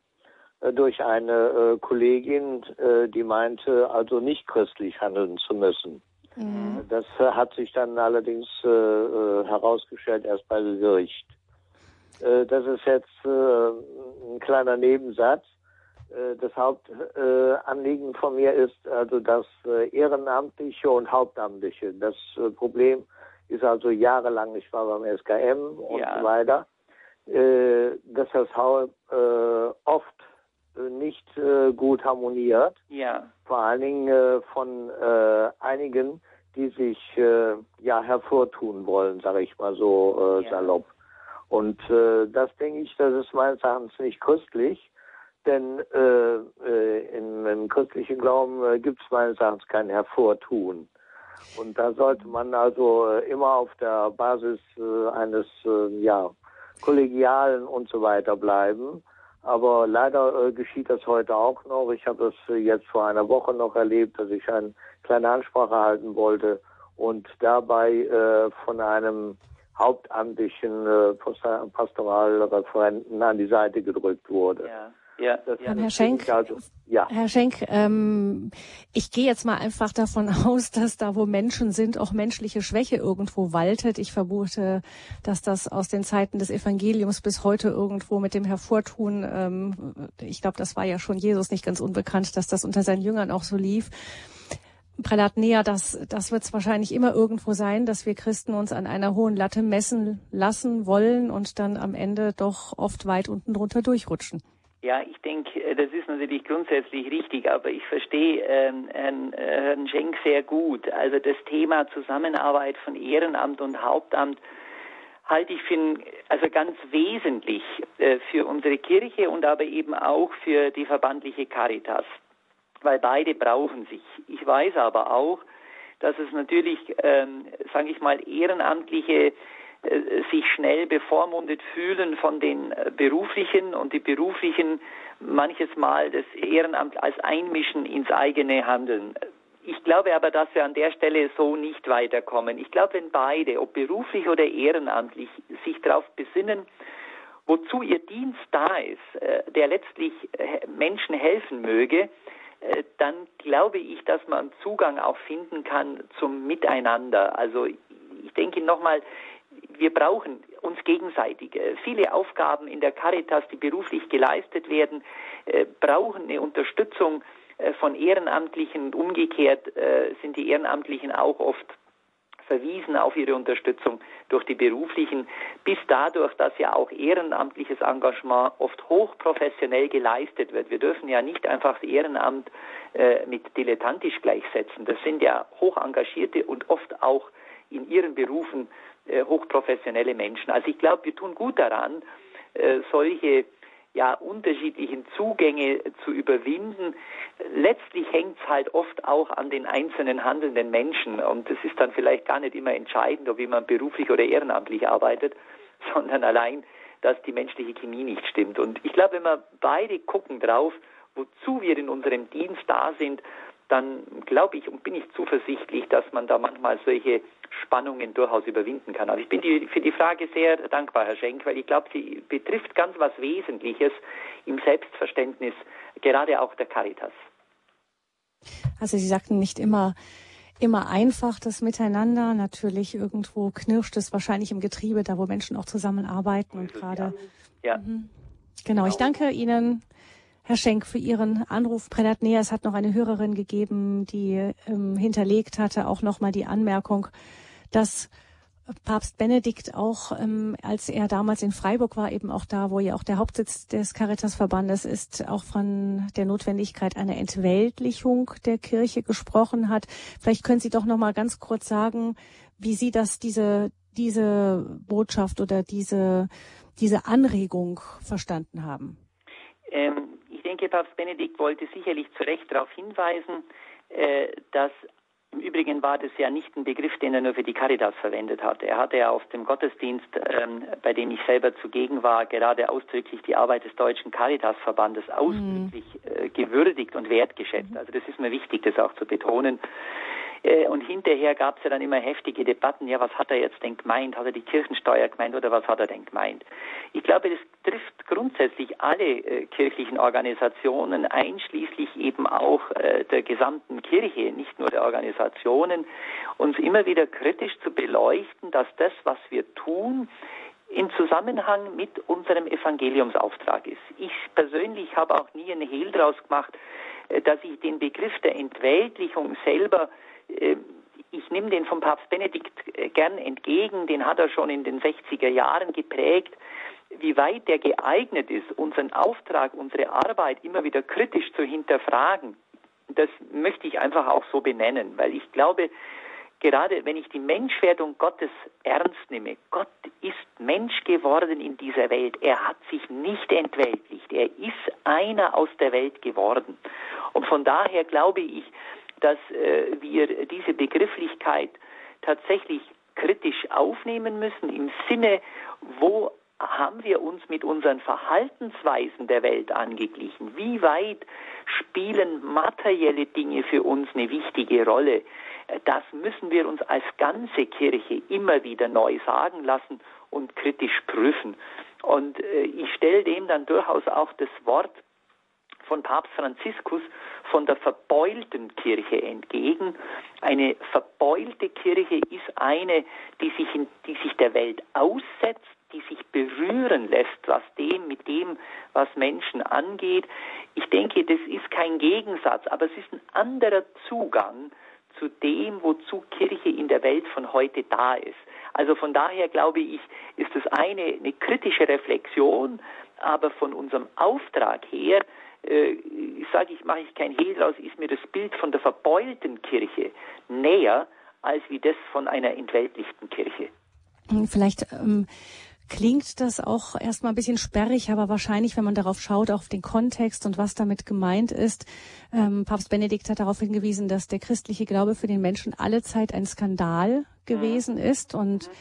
äh, durch eine äh, Kollegin, äh, die meinte, also nicht christlich handeln zu müssen. Mhm. Das äh, hat sich dann allerdings herausgestellt erst bei Gericht. das ist jetzt ein kleiner Nebensatz. Das Hauptanliegen von mir ist also das Ehrenamtliche und Hauptamtliche. Das Problem ist also jahrelang, ich war beim SKM und ja. so weiter, äh, dass das äh, oft äh, nicht äh, gut harmoniert. Ja. Vor allen Dingen äh, von äh, einigen, die sich ja hervortun wollen, sage ich mal so ja. salopp. Und das denke ich, das ist meines Erachtens nicht christlich. Denn äh, in, im christlichen Glauben äh, gibt es meines Erachtens kein Hervortun. Und da sollte man also äh, immer auf der Basis äh, eines äh, ja, kollegialen und so weiter bleiben. Aber leider geschieht das heute auch noch. Ich habe es jetzt vor einer Woche noch erlebt, dass ich eine kleine Ansprache halten wollte und dabei äh, von einem hauptamtlichen äh, Pastoralreferenten an die Seite gedrückt wurde. Ja. Ja, das, ja. Herr Schenk, also, ja. Herr Schenk, ähm, ich gehe jetzt mal einfach davon aus, dass da, wo Menschen sind, auch menschliche Schwäche irgendwo waltet. Ich vermute, dass das aus den Zeiten des Evangeliums bis heute irgendwo mit dem Hervortun, ähm, ich glaube, das war ja schon Jesus nicht ganz unbekannt, dass das unter seinen Jüngern auch so lief. Prälat näher, das, das wird es wahrscheinlich immer irgendwo sein, dass wir Christen uns an einer hohen Latte messen lassen wollen und dann am Ende doch oft weit unten drunter durchrutschen. Ja, ich denke, äh, das ist natürlich grundsätzlich richtig, aber ich verstehe ähm, Herrn, äh, Herrn Schenk sehr gut. Also das Thema Zusammenarbeit von Ehrenamt und Hauptamt halte ich für also ganz wesentlich äh, für unsere Kirche und aber eben auch für die verbandliche Caritas, weil beide brauchen sich. Ich weiß aber auch, dass es natürlich, ähm, sage ich mal, ehrenamtliche sich schnell bevormundet fühlen von den äh, beruflichen und die beruflichen manches Mal das Ehrenamt als Einmischen ins eigene Handeln. Ich glaube aber, dass wir an der Stelle so nicht weiterkommen. Ich glaube, wenn beide, ob beruflich oder ehrenamtlich, sich darauf besinnen, wozu ihr Dienst da ist, äh, der letztlich Menschen helfen möge, dann glaube ich, dass man Zugang auch finden kann zum Miteinander. Also ich denke nochmal, wir brauchen uns gegenseitig. Äh, viele Aufgaben in der Caritas, die beruflich geleistet werden, äh, brauchen eine Unterstützung äh, von Ehrenamtlichen umgekehrt sind die Ehrenamtlichen auch oft verwiesen auf ihre Unterstützung durch die beruflichen, bis dadurch, dass ja auch ehrenamtliches Engagement oft hochprofessionell geleistet wird. Wir dürfen ja nicht einfach das Ehrenamt äh, mit dilettantisch gleichsetzen. Das sind ja hoch engagierte und oft auch in ihren Berufen hochprofessionelle Menschen. Also ich glaube, wir tun gut daran, äh, solche ja, unterschiedlichen Zugänge zu überwinden. Letztlich hängt es halt oft auch an den einzelnen handelnden Menschen und es ist dann vielleicht gar nicht immer entscheidend, ob jemand beruflich oder ehrenamtlich arbeitet, sondern allein, dass die menschliche Chemie nicht stimmt. Und ich glaube, wenn wir beide gucken drauf, wozu wir in unserem Dienst da sind, dann glaube ich und bin ich zuversichtlich, dass man da manchmal solche Spannungen durchaus überwinden kann. Also ich bin die, für die Frage sehr dankbar, Herr Schenk, weil ich glaube, sie betrifft ganz was Wesentliches im Selbstverständnis, gerade auch der Caritas. Also Sie sagten nicht immer, immer einfach, das Miteinander. Natürlich irgendwo knirscht es wahrscheinlich im Getriebe, da wo Menschen auch zusammenarbeiten und gerade. Ja. ja. Mhm. Genau, ich genau. danke Ihnen, Herr Schenk, für Ihren Anruf. Prälat Neas hat noch eine Hörerin gegeben, die ähm, hinterlegt hatte, auch nochmal die Anmerkung, dass Papst Benedikt auch, ähm, als er damals in Freiburg war, eben auch da, wo ja auch der Hauptsitz des Caritasverbandes ist, auch von der Notwendigkeit einer Entweltlichung der Kirche gesprochen hat. Vielleicht können Sie doch noch mal ganz kurz sagen, wie Sie das, diese, diese Botschaft oder diese, diese Anregung verstanden haben. Ähm, denke, Papst Benedikt wollte sicherlich zu Recht darauf hinweisen, äh, dass im Übrigen war das ja nicht ein Begriff, den er nur für die Caritas verwendet hat. Er hatte ja auf dem Gottesdienst, ähm, bei dem ich selber zugegen war, gerade ausdrücklich die Arbeit des Deutschen Caritasverbandes ausdrücklich äh, gewürdigt und wertgeschätzt. Also das ist mir wichtig, das auch zu betonen. Äh, und hinterher gab es ja dann immer heftige Debatten, ja, was hat er jetzt denn gemeint? Hat er die Kirchensteuer gemeint oder was hat er denn gemeint? Ich glaube, das trifft grundsätzlich alle äh, kirchlichen Organisationen, einschließlich eben auch äh, der gesamten Kirche, nicht nur der Organisationen, uns immer wieder kritisch zu beleuchten, dass das, was wir tun, in Zusammenhang mit unserem Evangeliumsauftrag ist. Ich persönlich habe auch nie einen Hehl draus gemacht, äh, dass ich den Begriff der Entweltlichung selber ich nehme den vom Papst Benedikt äh, gern entgegen, den hat er schon in den 60er Jahren geprägt. Wie weit der geeignet ist, unseren Auftrag, unsere Arbeit immer wieder kritisch zu hinterfragen, das möchte ich einfach auch so benennen, weil ich glaube, gerade wenn ich die Menschwerdung Gottes ernst nehme, Gott ist Mensch geworden in dieser Welt. Er hat sich nicht entweltlicht. Er ist einer aus der Welt geworden. Und von daher glaube ich, dass äh, wir diese Begrifflichkeit tatsächlich kritisch aufnehmen müssen im Sinne, wo haben wir uns mit unseren Verhaltensweisen der Welt angeglichen? Wie weit spielen materielle Dinge für uns eine wichtige Rolle? Das müssen wir uns als ganze Kirche immer wieder neu sagen lassen und kritisch prüfen. Und äh, ich stelle dem dann durchaus auch das Wort von Papst Franziskus von der verbeulten Kirche entgegen. Eine verbeulte Kirche ist eine, die sich, in, die sich der Welt aussetzt, die sich berühren lässt, was dem, mit dem, was Menschen angeht. Ich denke, das ist kein Gegensatz, aber es ist ein anderer Zugang zu dem, wozu Kirche in der Welt von heute da ist. Also von daher glaube ich, ist das eine, eine kritische Reflexion, aber von unserem Auftrag her ich sage, ich mache ich kein Hehl draus, ist mir das Bild von der verbeulten Kirche näher als wie das von einer entweltlichten Kirche. Hm, vielleicht ähm, klingt das auch erstmal ein bisschen sperrig, aber wahrscheinlich, wenn man darauf schaut, auf den Kontext und was damit gemeint ist. Ähm, Papst Benedikt hat darauf hingewiesen, dass der christliche Glaube für den Menschen alle Zeit ein Skandal gewesen mhm. ist und mhm.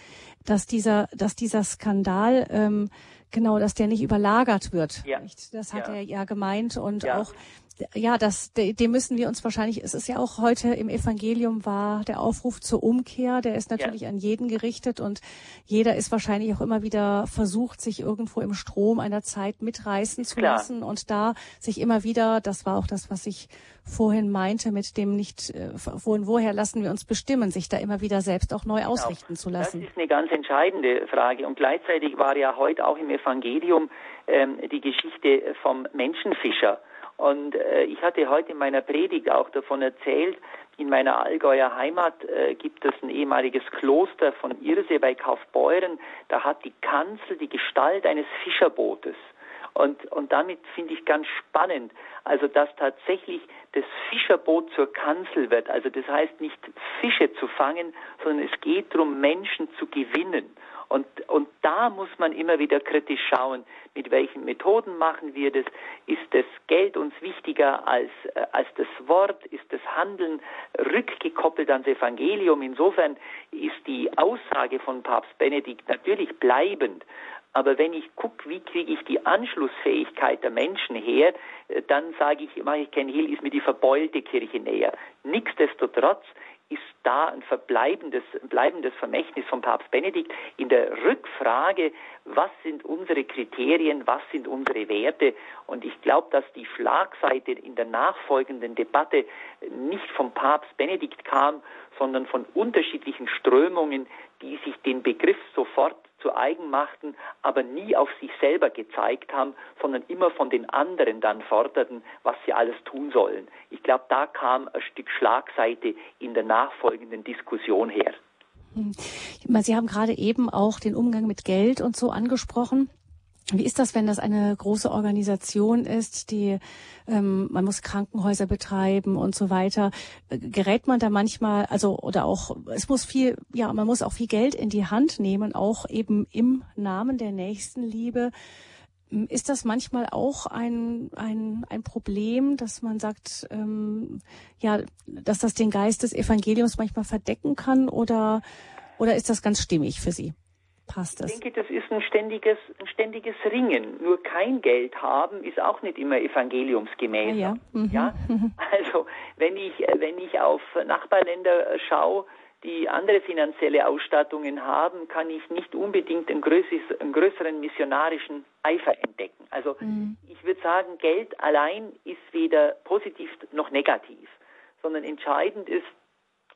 dass dieser, dass dieser Skandal ähm, Genau, dass der nicht überlagert wird. Ja. Das hat ja. er ja gemeint und ja. auch ja, das, dem müssen wir uns wahrscheinlich, es ist ja auch heute im Evangelium war der Aufruf zur Umkehr, der ist natürlich ja. an jeden gerichtet und jeder ist wahrscheinlich auch immer wieder versucht, sich irgendwo im Strom einer Zeit mitreißen zu Klar. lassen und da sich immer wieder, das war auch das, was ich vorhin meinte, mit dem nicht, äh, wohin, woher lassen wir uns bestimmen, sich da immer wieder selbst auch neu genau. ausrichten zu lassen. Das ist eine ganz entscheidende Frage und gleichzeitig war ja heute auch im Evangelium ähm, die Geschichte vom Menschenfischer. Und äh, ich hatte heute in meiner Predigt auch davon erzählt, in meiner Allgäuer Heimat äh, gibt es ein ehemaliges Kloster von Irsee bei Kaufbeuren. Da hat die Kanzel die Gestalt eines Fischerbootes. Und, und damit finde ich ganz spannend, also dass tatsächlich das Fischerboot zur Kanzel wird. Also das heißt nicht Fische zu fangen, sondern es geht darum, Menschen zu gewinnen. Und, und da muss man immer wieder kritisch schauen, mit welchen Methoden machen wir das? Ist das Geld uns wichtiger als, äh, als das Wort? Ist das Handeln rückgekoppelt ans Evangelium? Insofern ist die Aussage von Papst Benedikt natürlich bleibend. Aber wenn ich gucke, wie kriege ich die Anschlussfähigkeit der Menschen her, äh, dann sage ich, mache ich kein Hehl, ist mir die verbeulte Kirche näher. Nichtsdestotrotz ist da ein verbleibendes, ein bleibendes Vermächtnis von Papst Benedikt in der Rückfrage, was sind unsere Kriterien, was sind unsere Werte. Und ich glaube, dass die Schlagseite in der nachfolgenden Debatte nicht vom Papst Benedikt kam, sondern von unterschiedlichen Strömungen, die sich den Begriff sofort zu eigen machten, aber nie auf sich selber gezeigt haben, sondern immer von den anderen dann forderten, was sie alles tun sollen. Ich glaube, da kam ein Stück Schlagseite in der nachfolgenden Diskussion her. Hm. Sie haben gerade eben auch den Umgang mit Geld und so angesprochen. Wie ist das, wenn das eine große Organisation ist, die ähm, man muss Krankenhäuser betreiben und so weiter? Gerät man da manchmal, also oder auch es muss viel, ja, man muss auch viel Geld in die Hand nehmen, auch eben im Namen der Nächstenliebe. Ist das manchmal auch ein, ein, ein Problem, dass man sagt, ähm, ja, dass das den Geist des Evangeliums manchmal verdecken kann oder, oder ist das ganz stimmig für Sie? Passt es? Ich denke, das ist ein ständiges, ein ständiges Ringen. Nur kein Geld haben ist auch nicht immer evangeliumsgemäß. Ja, ja. Mhm. ja? Also wenn ich, wenn ich auf Nachbarländer schaue, die andere finanzielle Ausstattungen haben, kann ich nicht unbedingt einen, größeres, einen größeren missionarischen Eifer entdecken. Also mhm. ich würde sagen, Geld allein ist weder positiv noch negativ, sondern entscheidend ist,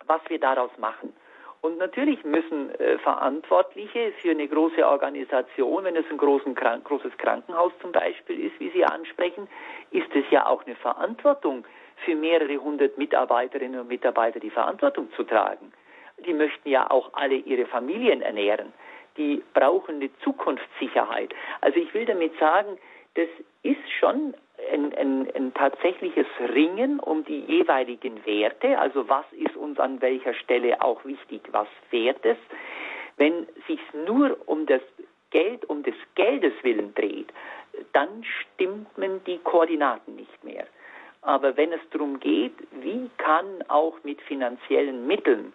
was wir daraus machen. Und natürlich müssen äh, Verantwortliche für eine große Organisation, wenn es ein Krank großes Krankenhaus zum Beispiel ist, wie Sie ansprechen, ist es ja auch eine Verantwortung für mehrere hundert Mitarbeiterinnen und Mitarbeiter die Verantwortung zu tragen. Die möchten ja auch alle ihre Familien ernähren. Die brauchen eine Zukunftssicherheit. Also ich will damit sagen, das ist schon ein, ein, ein, tatsächliches Ringen um die jeweiligen Werte, also was ist uns an welcher Stelle auch wichtig, was wert es. Wenn sich nur um das Geld, um des Geldes willen dreht, dann stimmt man die Koordinaten nicht mehr. Aber wenn es darum geht, wie kann auch mit finanziellen Mitteln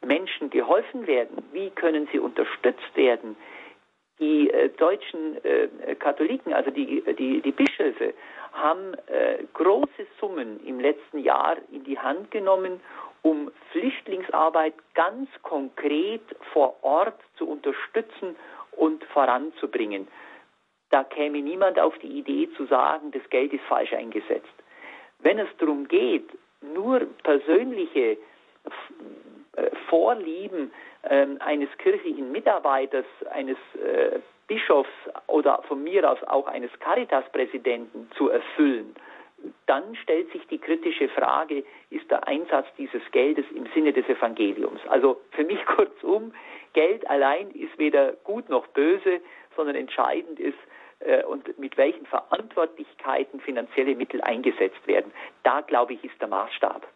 Menschen geholfen werden, wie können sie unterstützt werden, die äh, deutschen äh, Katholiken, also die, die, die Bischöfe, haben äh, große Summen im letzten Jahr in die Hand genommen, um Flüchtlingsarbeit ganz konkret vor Ort zu unterstützen und voranzubringen. Da käme niemand auf die Idee zu sagen, das Geld ist falsch eingesetzt. Wenn es darum geht, nur persönliche äh, Vorlieben ähm, eines kirchlichen Mitarbeiters, eines äh, Bischofs oder von mir aus auch eines Caritas-Präsidenten zu erfüllen, dann stellt sich die kritische Frage, ist der Einsatz dieses Geldes im Sinne des Evangeliums? Also für mich kurzum, Geld allein ist weder gut noch böse, sondern entscheidend ist, äh, und mit welchen Verantwortlichkeiten finanzielle Mittel eingesetzt werden. Da, glaube ich, ist der Maßstab.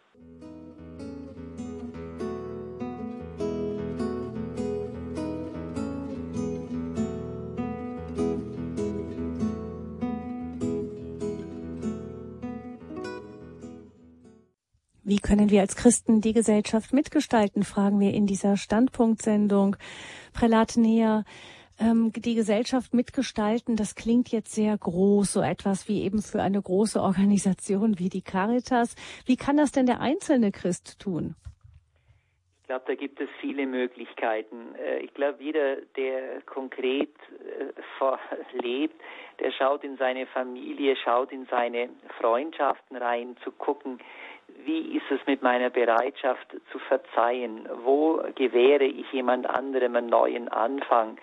Können wir als Christen die Gesellschaft mitgestalten, fragen wir in dieser Standpunktsendung. Prälat Näher, ähm, die Gesellschaft mitgestalten, das klingt jetzt sehr groß, so etwas wie eben für eine große Organisation wie die Caritas. Wie kann das denn der einzelne Christ tun? Ich glaube, da gibt es viele Möglichkeiten. Äh, ich glaube, jeder, der konkret äh, lebt, der schaut in seine Familie, schaut in seine Freundschaften rein, zu gucken, wie ist es mit meiner Bereitschaft zu verzeihen? Wo gewähre ich jemand anderem einen neuen Anfang?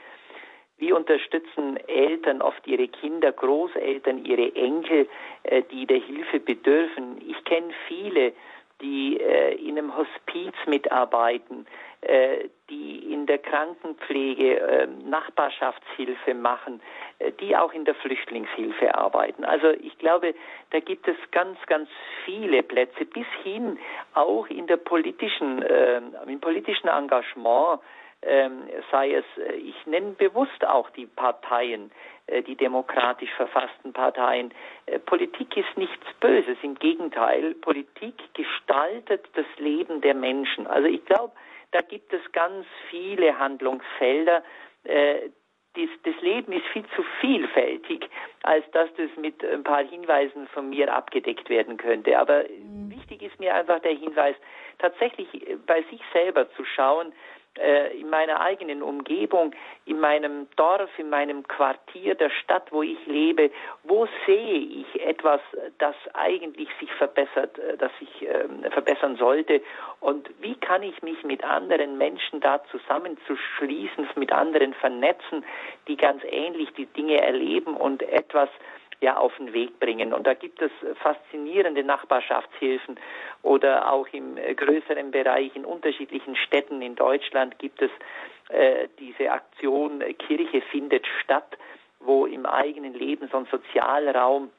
Wie unterstützen Eltern oft ihre Kinder, Großeltern, ihre Enkel, äh, die der Hilfe bedürfen? Ich kenne viele, die äh, in einem Hospiz mitarbeiten, äh, die in der Krankenpflege äh, Nachbarschaftshilfe machen, äh, die auch in der Flüchtlingshilfe arbeiten. Also ich glaube, da gibt es ganz, ganz viele Plätze, bis hin auch in der politischen, äh, im politischen Engagement, ähm, sei es, äh, ich nenne bewusst auch die Parteien, äh, die demokratisch verfassten Parteien. Äh, Politik ist nichts Böses, im Gegenteil, Politik gestaltet das Leben der Menschen. Also ich glaube, da gibt es ganz viele Handlungsfelder. Äh, das, das, Leben ist viel zu vielfältig, als dass das mit ein paar Hinweisen von mir abgedeckt werden könnte. Aber mhm. wichtig wichtig ist mir einfach der Hinweis, tatsächlich bei sich selber zu schauen, äh, in meiner eigenen Umgebung, in meinem Dorf, in meinem Quartier, der Stadt, wo ich lebe, wo sehe ich etwas, das eigentlich sich verbessert, äh, das sich äh, verbessern sollte? Und wie kann ich mich mit anderen Menschen da zusammenzuschließen, mit anderen vernetzen, die ganz ähnlich die Dinge erleben und etwas ja auf den Weg bringen. Und da gibt es faszinierende Nachbarschaftshilfen oder auch im größeren Bereich in unterschiedlichen Städten in Deutschland gibt es äh, diese Aktion äh, Kirche findet statt, wo im eigenen Lebens- und Sozialraum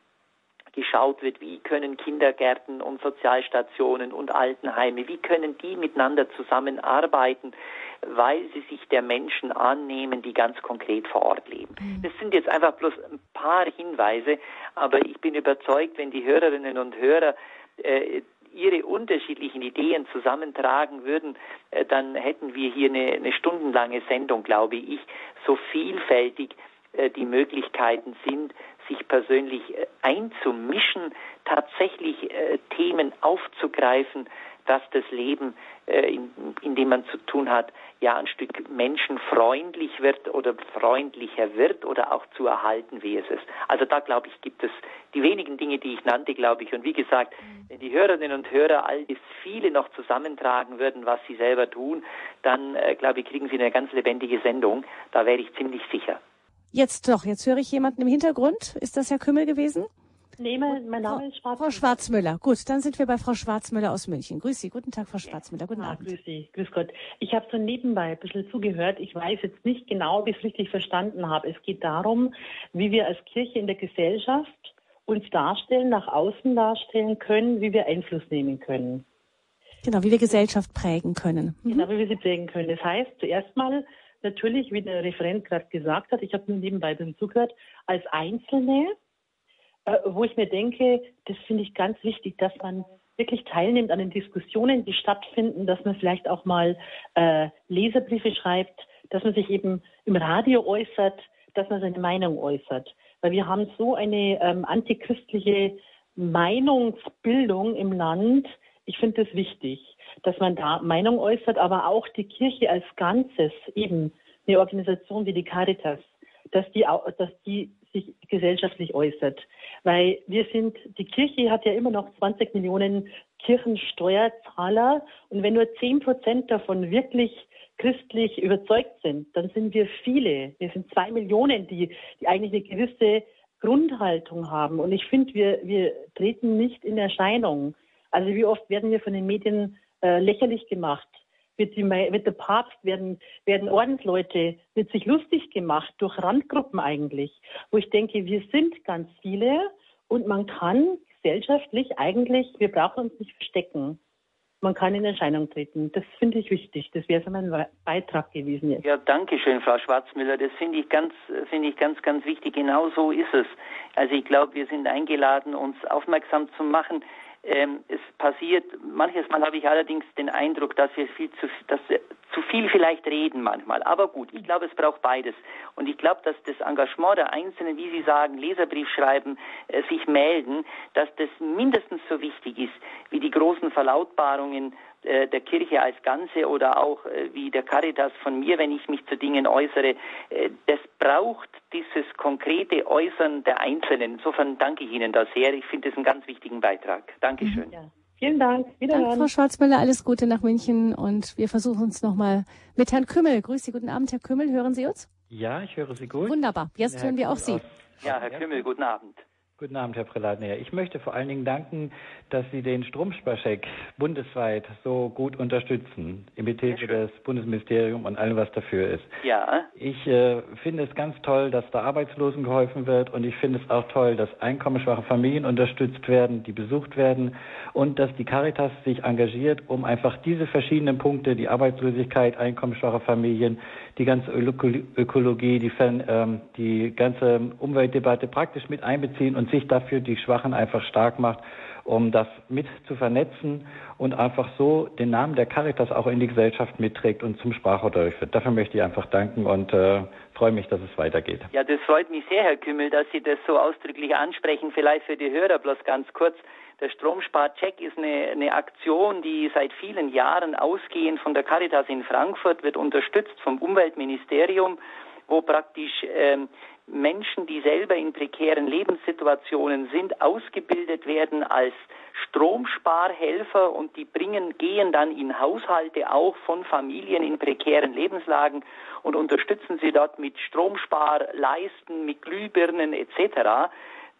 geschaut wird, wie können Kindergärten und Sozialstationen und Altenheime, wie können die miteinander zusammenarbeiten, weil sie sich der Menschen annehmen, die ganz konkret vor Ort leben. Mhm. Das sind jetzt einfach bloß ein paar Hinweise, aber ich bin überzeugt, wenn die Hörerinnen und Hörer äh, ihre unterschiedlichen Ideen zusammentragen würden, äh, dann hätten wir hier eine, eine stundenlange Sendung, glaube ich, so vielfältig äh, die Möglichkeiten sind, sich persönlich äh, einzumischen, tatsächlich äh, Themen aufzugreifen, dass das Leben, äh, in, in dem man zu tun hat, ja ein Stück menschenfreundlich wird oder freundlicher wird oder auch zu erhalten, wie es ist. Also da glaube ich, gibt es die wenigen Dinge, die ich nannte, glaube ich. Und wie gesagt, wenn die Hörerinnen und Hörer all das viele noch zusammentragen würden, was sie selber tun, dann glaube ich, kriegen sie eine ganz lebendige Sendung. Da wäre ich ziemlich sicher. Jetzt doch, jetzt höre ich jemanden im Hintergrund. Ist das Herr Kümmel gewesen? Nee, mein, mein Name ist Schwarzmüller. Frau Schwarzmüller. Gut, dann sind wir bei Frau Schwarzmüller aus München. Grüß Sie. Guten Tag, Frau Schwarzmüller. Guten ah, Abend. Grüß Sie. Grüß Gott. Ich habe so nebenbei ein bisschen zugehört. Ich weiß jetzt nicht genau, ob ich es richtig verstanden habe. Es geht darum, wie wir als Kirche in der Gesellschaft uns darstellen, nach außen darstellen können, wie wir Einfluss nehmen können. Genau, wie wir Gesellschaft prägen können. Mhm. Genau, wie wir sie prägen können. Das heißt, zuerst mal natürlich, wie der Referent gerade gesagt hat, ich habe nur nebenbei bisschen zugehört, als Einzelne, äh, wo ich mir denke, das finde ich ganz wichtig, dass man wirklich teilnimmt an den Diskussionen, die stattfinden, dass man vielleicht auch mal äh, Leserbriefe schreibt, dass man sich eben im Radio äußert, dass man seine Meinung äußert. Weil wir haben so eine ähm, antichristliche Meinungsbildung im Land. Ich finde das wichtig dass man da Meinung äußert, aber auch die Kirche als Ganzes, eben eine Organisation wie die Caritas, dass die, dass die sich gesellschaftlich äußert. Weil wir sind, die Kirche hat ja immer noch 20 Millionen Kirchensteuerzahler und wenn nur 10 Prozent davon wirklich christlich überzeugt sind, dann sind wir viele. Wir sind zwei Millionen, die, die eigentlich eine gewisse Grundhaltung haben. Und ich finde, wir, wir treten nicht in Erscheinung. Also wie oft werden wir von den Medien äh, lächerlich gemacht. Wird, die, wird der Papst, werden, werden Ordensleute, wird sich lustig gemacht durch Randgruppen eigentlich, wo ich denke, wir sind ganz viele und man kann gesellschaftlich eigentlich, wir brauchen uns nicht verstecken. Man kann in Erscheinung treten. Das finde ich wichtig. Das wäre so mein Beitrag gewesen jetzt. Ja, danke schön, Frau Schwarzmüller. Das finde ich ganz, finde ich ganz, ganz wichtig. Genau so ist es. Also ich glaube, wir sind eingeladen, uns aufmerksam zu machen ähm, es passiert, manches Mal habe ich allerdings den Eindruck, dass wir viel zu, dass wir zu viel vielleicht reden manchmal. Aber gut, ich glaube, es braucht beides. Und ich glaube, dass das Engagement der Einzelnen, wie Sie sagen, Leserbrief schreiben, äh, sich melden, dass das mindestens so wichtig ist wie die großen Verlautbarungen äh, der Kirche als Ganze oder auch äh, wie der Caritas von mir, wenn ich mich zu Dingen äußere. Äh, das braucht dieses konkrete Äußern der Einzelnen. Insofern danke ich Ihnen da sehr. Ich finde das einen ganz wichtigen Beitrag. Dankeschön. Ja. Vielen Dank. Wiederhören. Danke, Frau Schwarzmüller. Alles Gute nach München und wir versuchen uns nochmal mit Herrn Kümmel. Grüß Sie. Guten Abend, Herr Kümmel. Hören Sie uns? Ja, ich höre Sie gut. Wunderbar. Jetzt ja, hören wir auch Sie. Ja, Herr Kümmel, guten Abend. Guten Abend, Herr Prelatner. Ich möchte vor allen Dingen danken, dass Sie den Stromsparcheck bundesweit so gut unterstützen, im Mithilfe des Bundesministeriums und allem, was dafür ist. Ja. Ich äh, finde es ganz toll, dass da Arbeitslosen geholfen wird und ich finde es auch toll, dass einkommensschwache Familien unterstützt werden, die besucht werden und dass die Caritas sich engagiert, um einfach diese verschiedenen Punkte, die Arbeitslosigkeit, einkommensschwache Familien, die ganze Ökologie, die, ähm, die ganze Umweltdebatte praktisch mit einbeziehen und sich dafür die Schwachen einfach stark macht um das mit zu vernetzen und einfach so den Namen der Caritas auch in die Gesellschaft mitträgt und zum Sprachrohr durchführt. Dafür möchte ich einfach danken und äh, freue mich, dass es weitergeht. Ja, das freut mich sehr, Herr Kümmel, dass Sie das so ausdrücklich ansprechen. Vielleicht für die Hörer bloß ganz kurz. Der Stromsparcheck ist eine, eine Aktion, die seit vielen Jahren ausgehend von der Caritas in Frankfurt wird unterstützt vom Umweltministerium, wo praktisch ähm, Menschen, die selber in prekären Lebenssituationen sind, ausgebildet werden als Stromsparhelfer und die bringen, gehen dann in Haushalte auch von Familien in prekären Lebenslagen und unterstützen sie dort mit Stromsparleisten, mit Glühbirnen etc.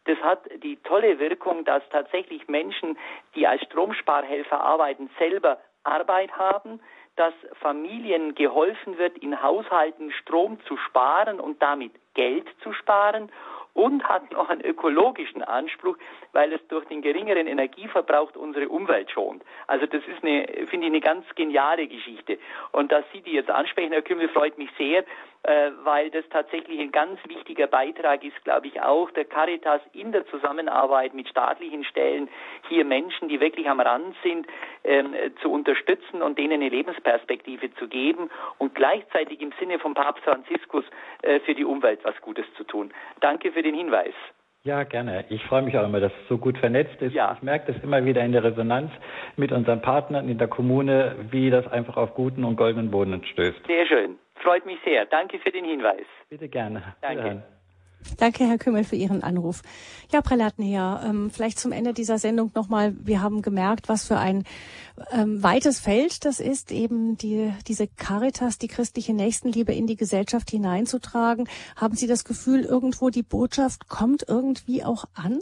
Das hat die tolle Wirkung, dass tatsächlich Menschen, die als Stromsparhelfer arbeiten, selber Arbeit haben, dass Familien geholfen wird, in Haushalten Strom zu sparen und damit Geld zu sparen und hat noch einen ökologischen Anspruch, weil es durch den geringeren Energieverbrauch unsere Umwelt schont. Also das ist eine, finde ich, eine ganz geniale Geschichte. Und dass Sie die jetzt ansprechen, Herr Kümmel, freut mich sehr, weil das tatsächlich ein ganz wichtiger Beitrag ist, glaube ich, auch der Caritas in der Zusammenarbeit mit staatlichen Stellen, hier Menschen, die wirklich am Rand sind, ähm, zu unterstützen und denen eine Lebensperspektive zu geben und gleichzeitig im Sinne von Papst Franziskus äh, für die Umwelt was Gutes zu tun. Danke für den Hinweis. Ja, gerne. Ich freue mich auch immer, dass es so gut vernetzt ist. Ja. Ich merke das immer wieder in der Resonanz mit unseren Partnern in der Kommune, wie das einfach auf guten und goldenen Boden stößt. Sehr schön. Freut mich sehr. Danke für den Hinweis. Bitte gerne. Danke. Danke, Herr Kümmel, für Ihren Anruf. Ja, Prälatnäher, ähm, vielleicht zum Ende dieser Sendung nochmal. Wir haben gemerkt, was für ein ähm, weites Feld das ist, eben die, diese Caritas, die christliche Nächstenliebe in die Gesellschaft hineinzutragen. Haben Sie das Gefühl, irgendwo die Botschaft kommt irgendwie auch an?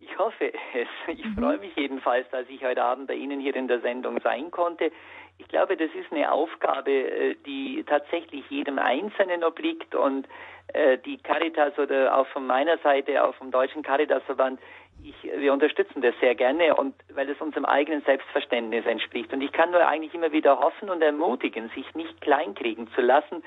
Ich hoffe es. Ich mhm. freue mich jedenfalls, dass ich heute Abend bei Ihnen hier in der Sendung sein konnte. Ich glaube, das ist eine Aufgabe, äh, die tatsächlich jedem Einzelnen obliegt und äh, die Caritas oder auch von meiner Seite, auch vom Deutschen Caritasverband, ich, wir unterstützen das sehr gerne und weil es unserem eigenen Selbstverständnis entspricht. Und ich kann nur eigentlich immer wieder hoffen und ermutigen, sich nicht kleinkriegen zu lassen,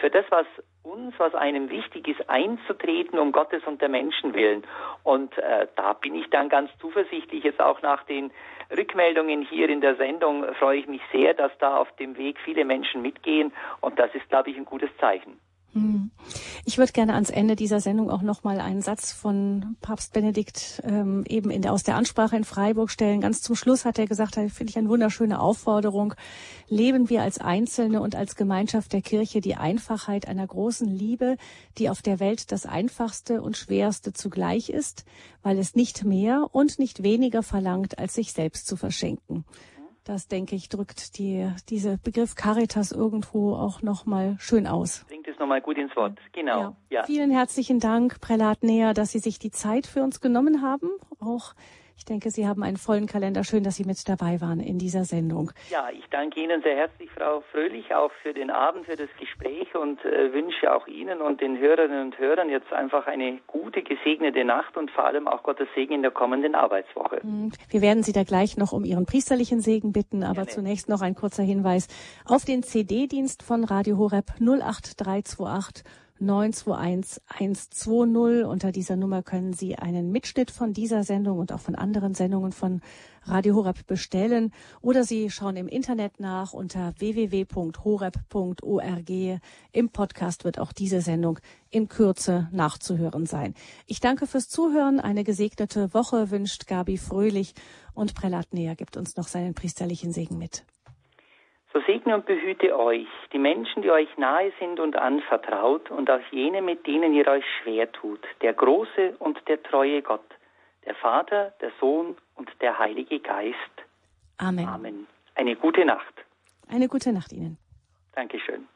für das, was uns, was einem wichtig ist, einzutreten um Gottes und der Menschen willen. Und äh, da bin ich dann ganz zuversichtlich, jetzt auch nach den Rückmeldungen hier in der Sendung freue ich mich sehr, dass da auf dem Weg viele Menschen mitgehen und das ist, glaube ich, ein gutes Zeichen. Hm. Ich würde gerne ans Ende dieser Sendung auch noch mal einen Satz von Papst Benedikt ähm, eben in der, aus der Ansprache in Freiburg stellen. Ganz zum Schluss hat er gesagt, da finde ich eine wunderschöne Aufforderung. Leben wir als Einzelne und als Gemeinschaft der Kirche die Einfachheit einer großen Liebe, die auf der Welt das Einfachste und Schwerste zugleich ist, weil es nicht mehr und nicht weniger verlangt, als sich selbst zu verschenken. Das, denke ich, drückt die, diese Begriff Caritas irgendwo auch nochmal schön aus. Bringt es nochmal gut ins Wort. Genau. Ja. ja. Vielen herzlichen Dank, Prälat Näher, dass Sie sich die Zeit für uns genommen haben. Auch ich denke, Sie haben einen vollen Kalender. Schön, dass Sie mit dabei waren in dieser Sendung. Ja, ich danke Ihnen sehr herzlich, Frau Fröhlich, auch für den Abend, für das Gespräch und äh, wünsche auch Ihnen und den Hörerinnen und Hörern jetzt einfach eine gute, gesegnete Nacht und vor allem auch Gottes Segen in der kommenden Arbeitswoche. Hm, wir werden Sie da gleich noch um Ihren priesterlichen Segen bitten, aber Gerne. zunächst noch ein kurzer Hinweis auf den CD-Dienst von Radio Horeb 08328 921 120. Unter dieser Nummer können Sie einen Mitschnitt von dieser Sendung und auch von anderen Sendungen von Radio Horeb bestellen oder Sie schauen im Internet nach unter www.horeb.org. Im Podcast wird auch diese Sendung in Kürze nachzuhören sein. Ich danke fürs Zuhören. Eine gesegnete Woche wünscht Gabi Fröhlich und Prälat Näher gibt uns noch seinen priesterlichen Segen mit. So segne und behüte euch, die Menschen, die euch nahe sind und anvertraut, und auch jene, mit denen ihr euch schwer tut, der große und der treue Gott, der Vater, der Sohn und der Heilige Geist. Amen. Amen. Eine gute Nacht. Eine gute Nacht Ihnen. Dankeschön.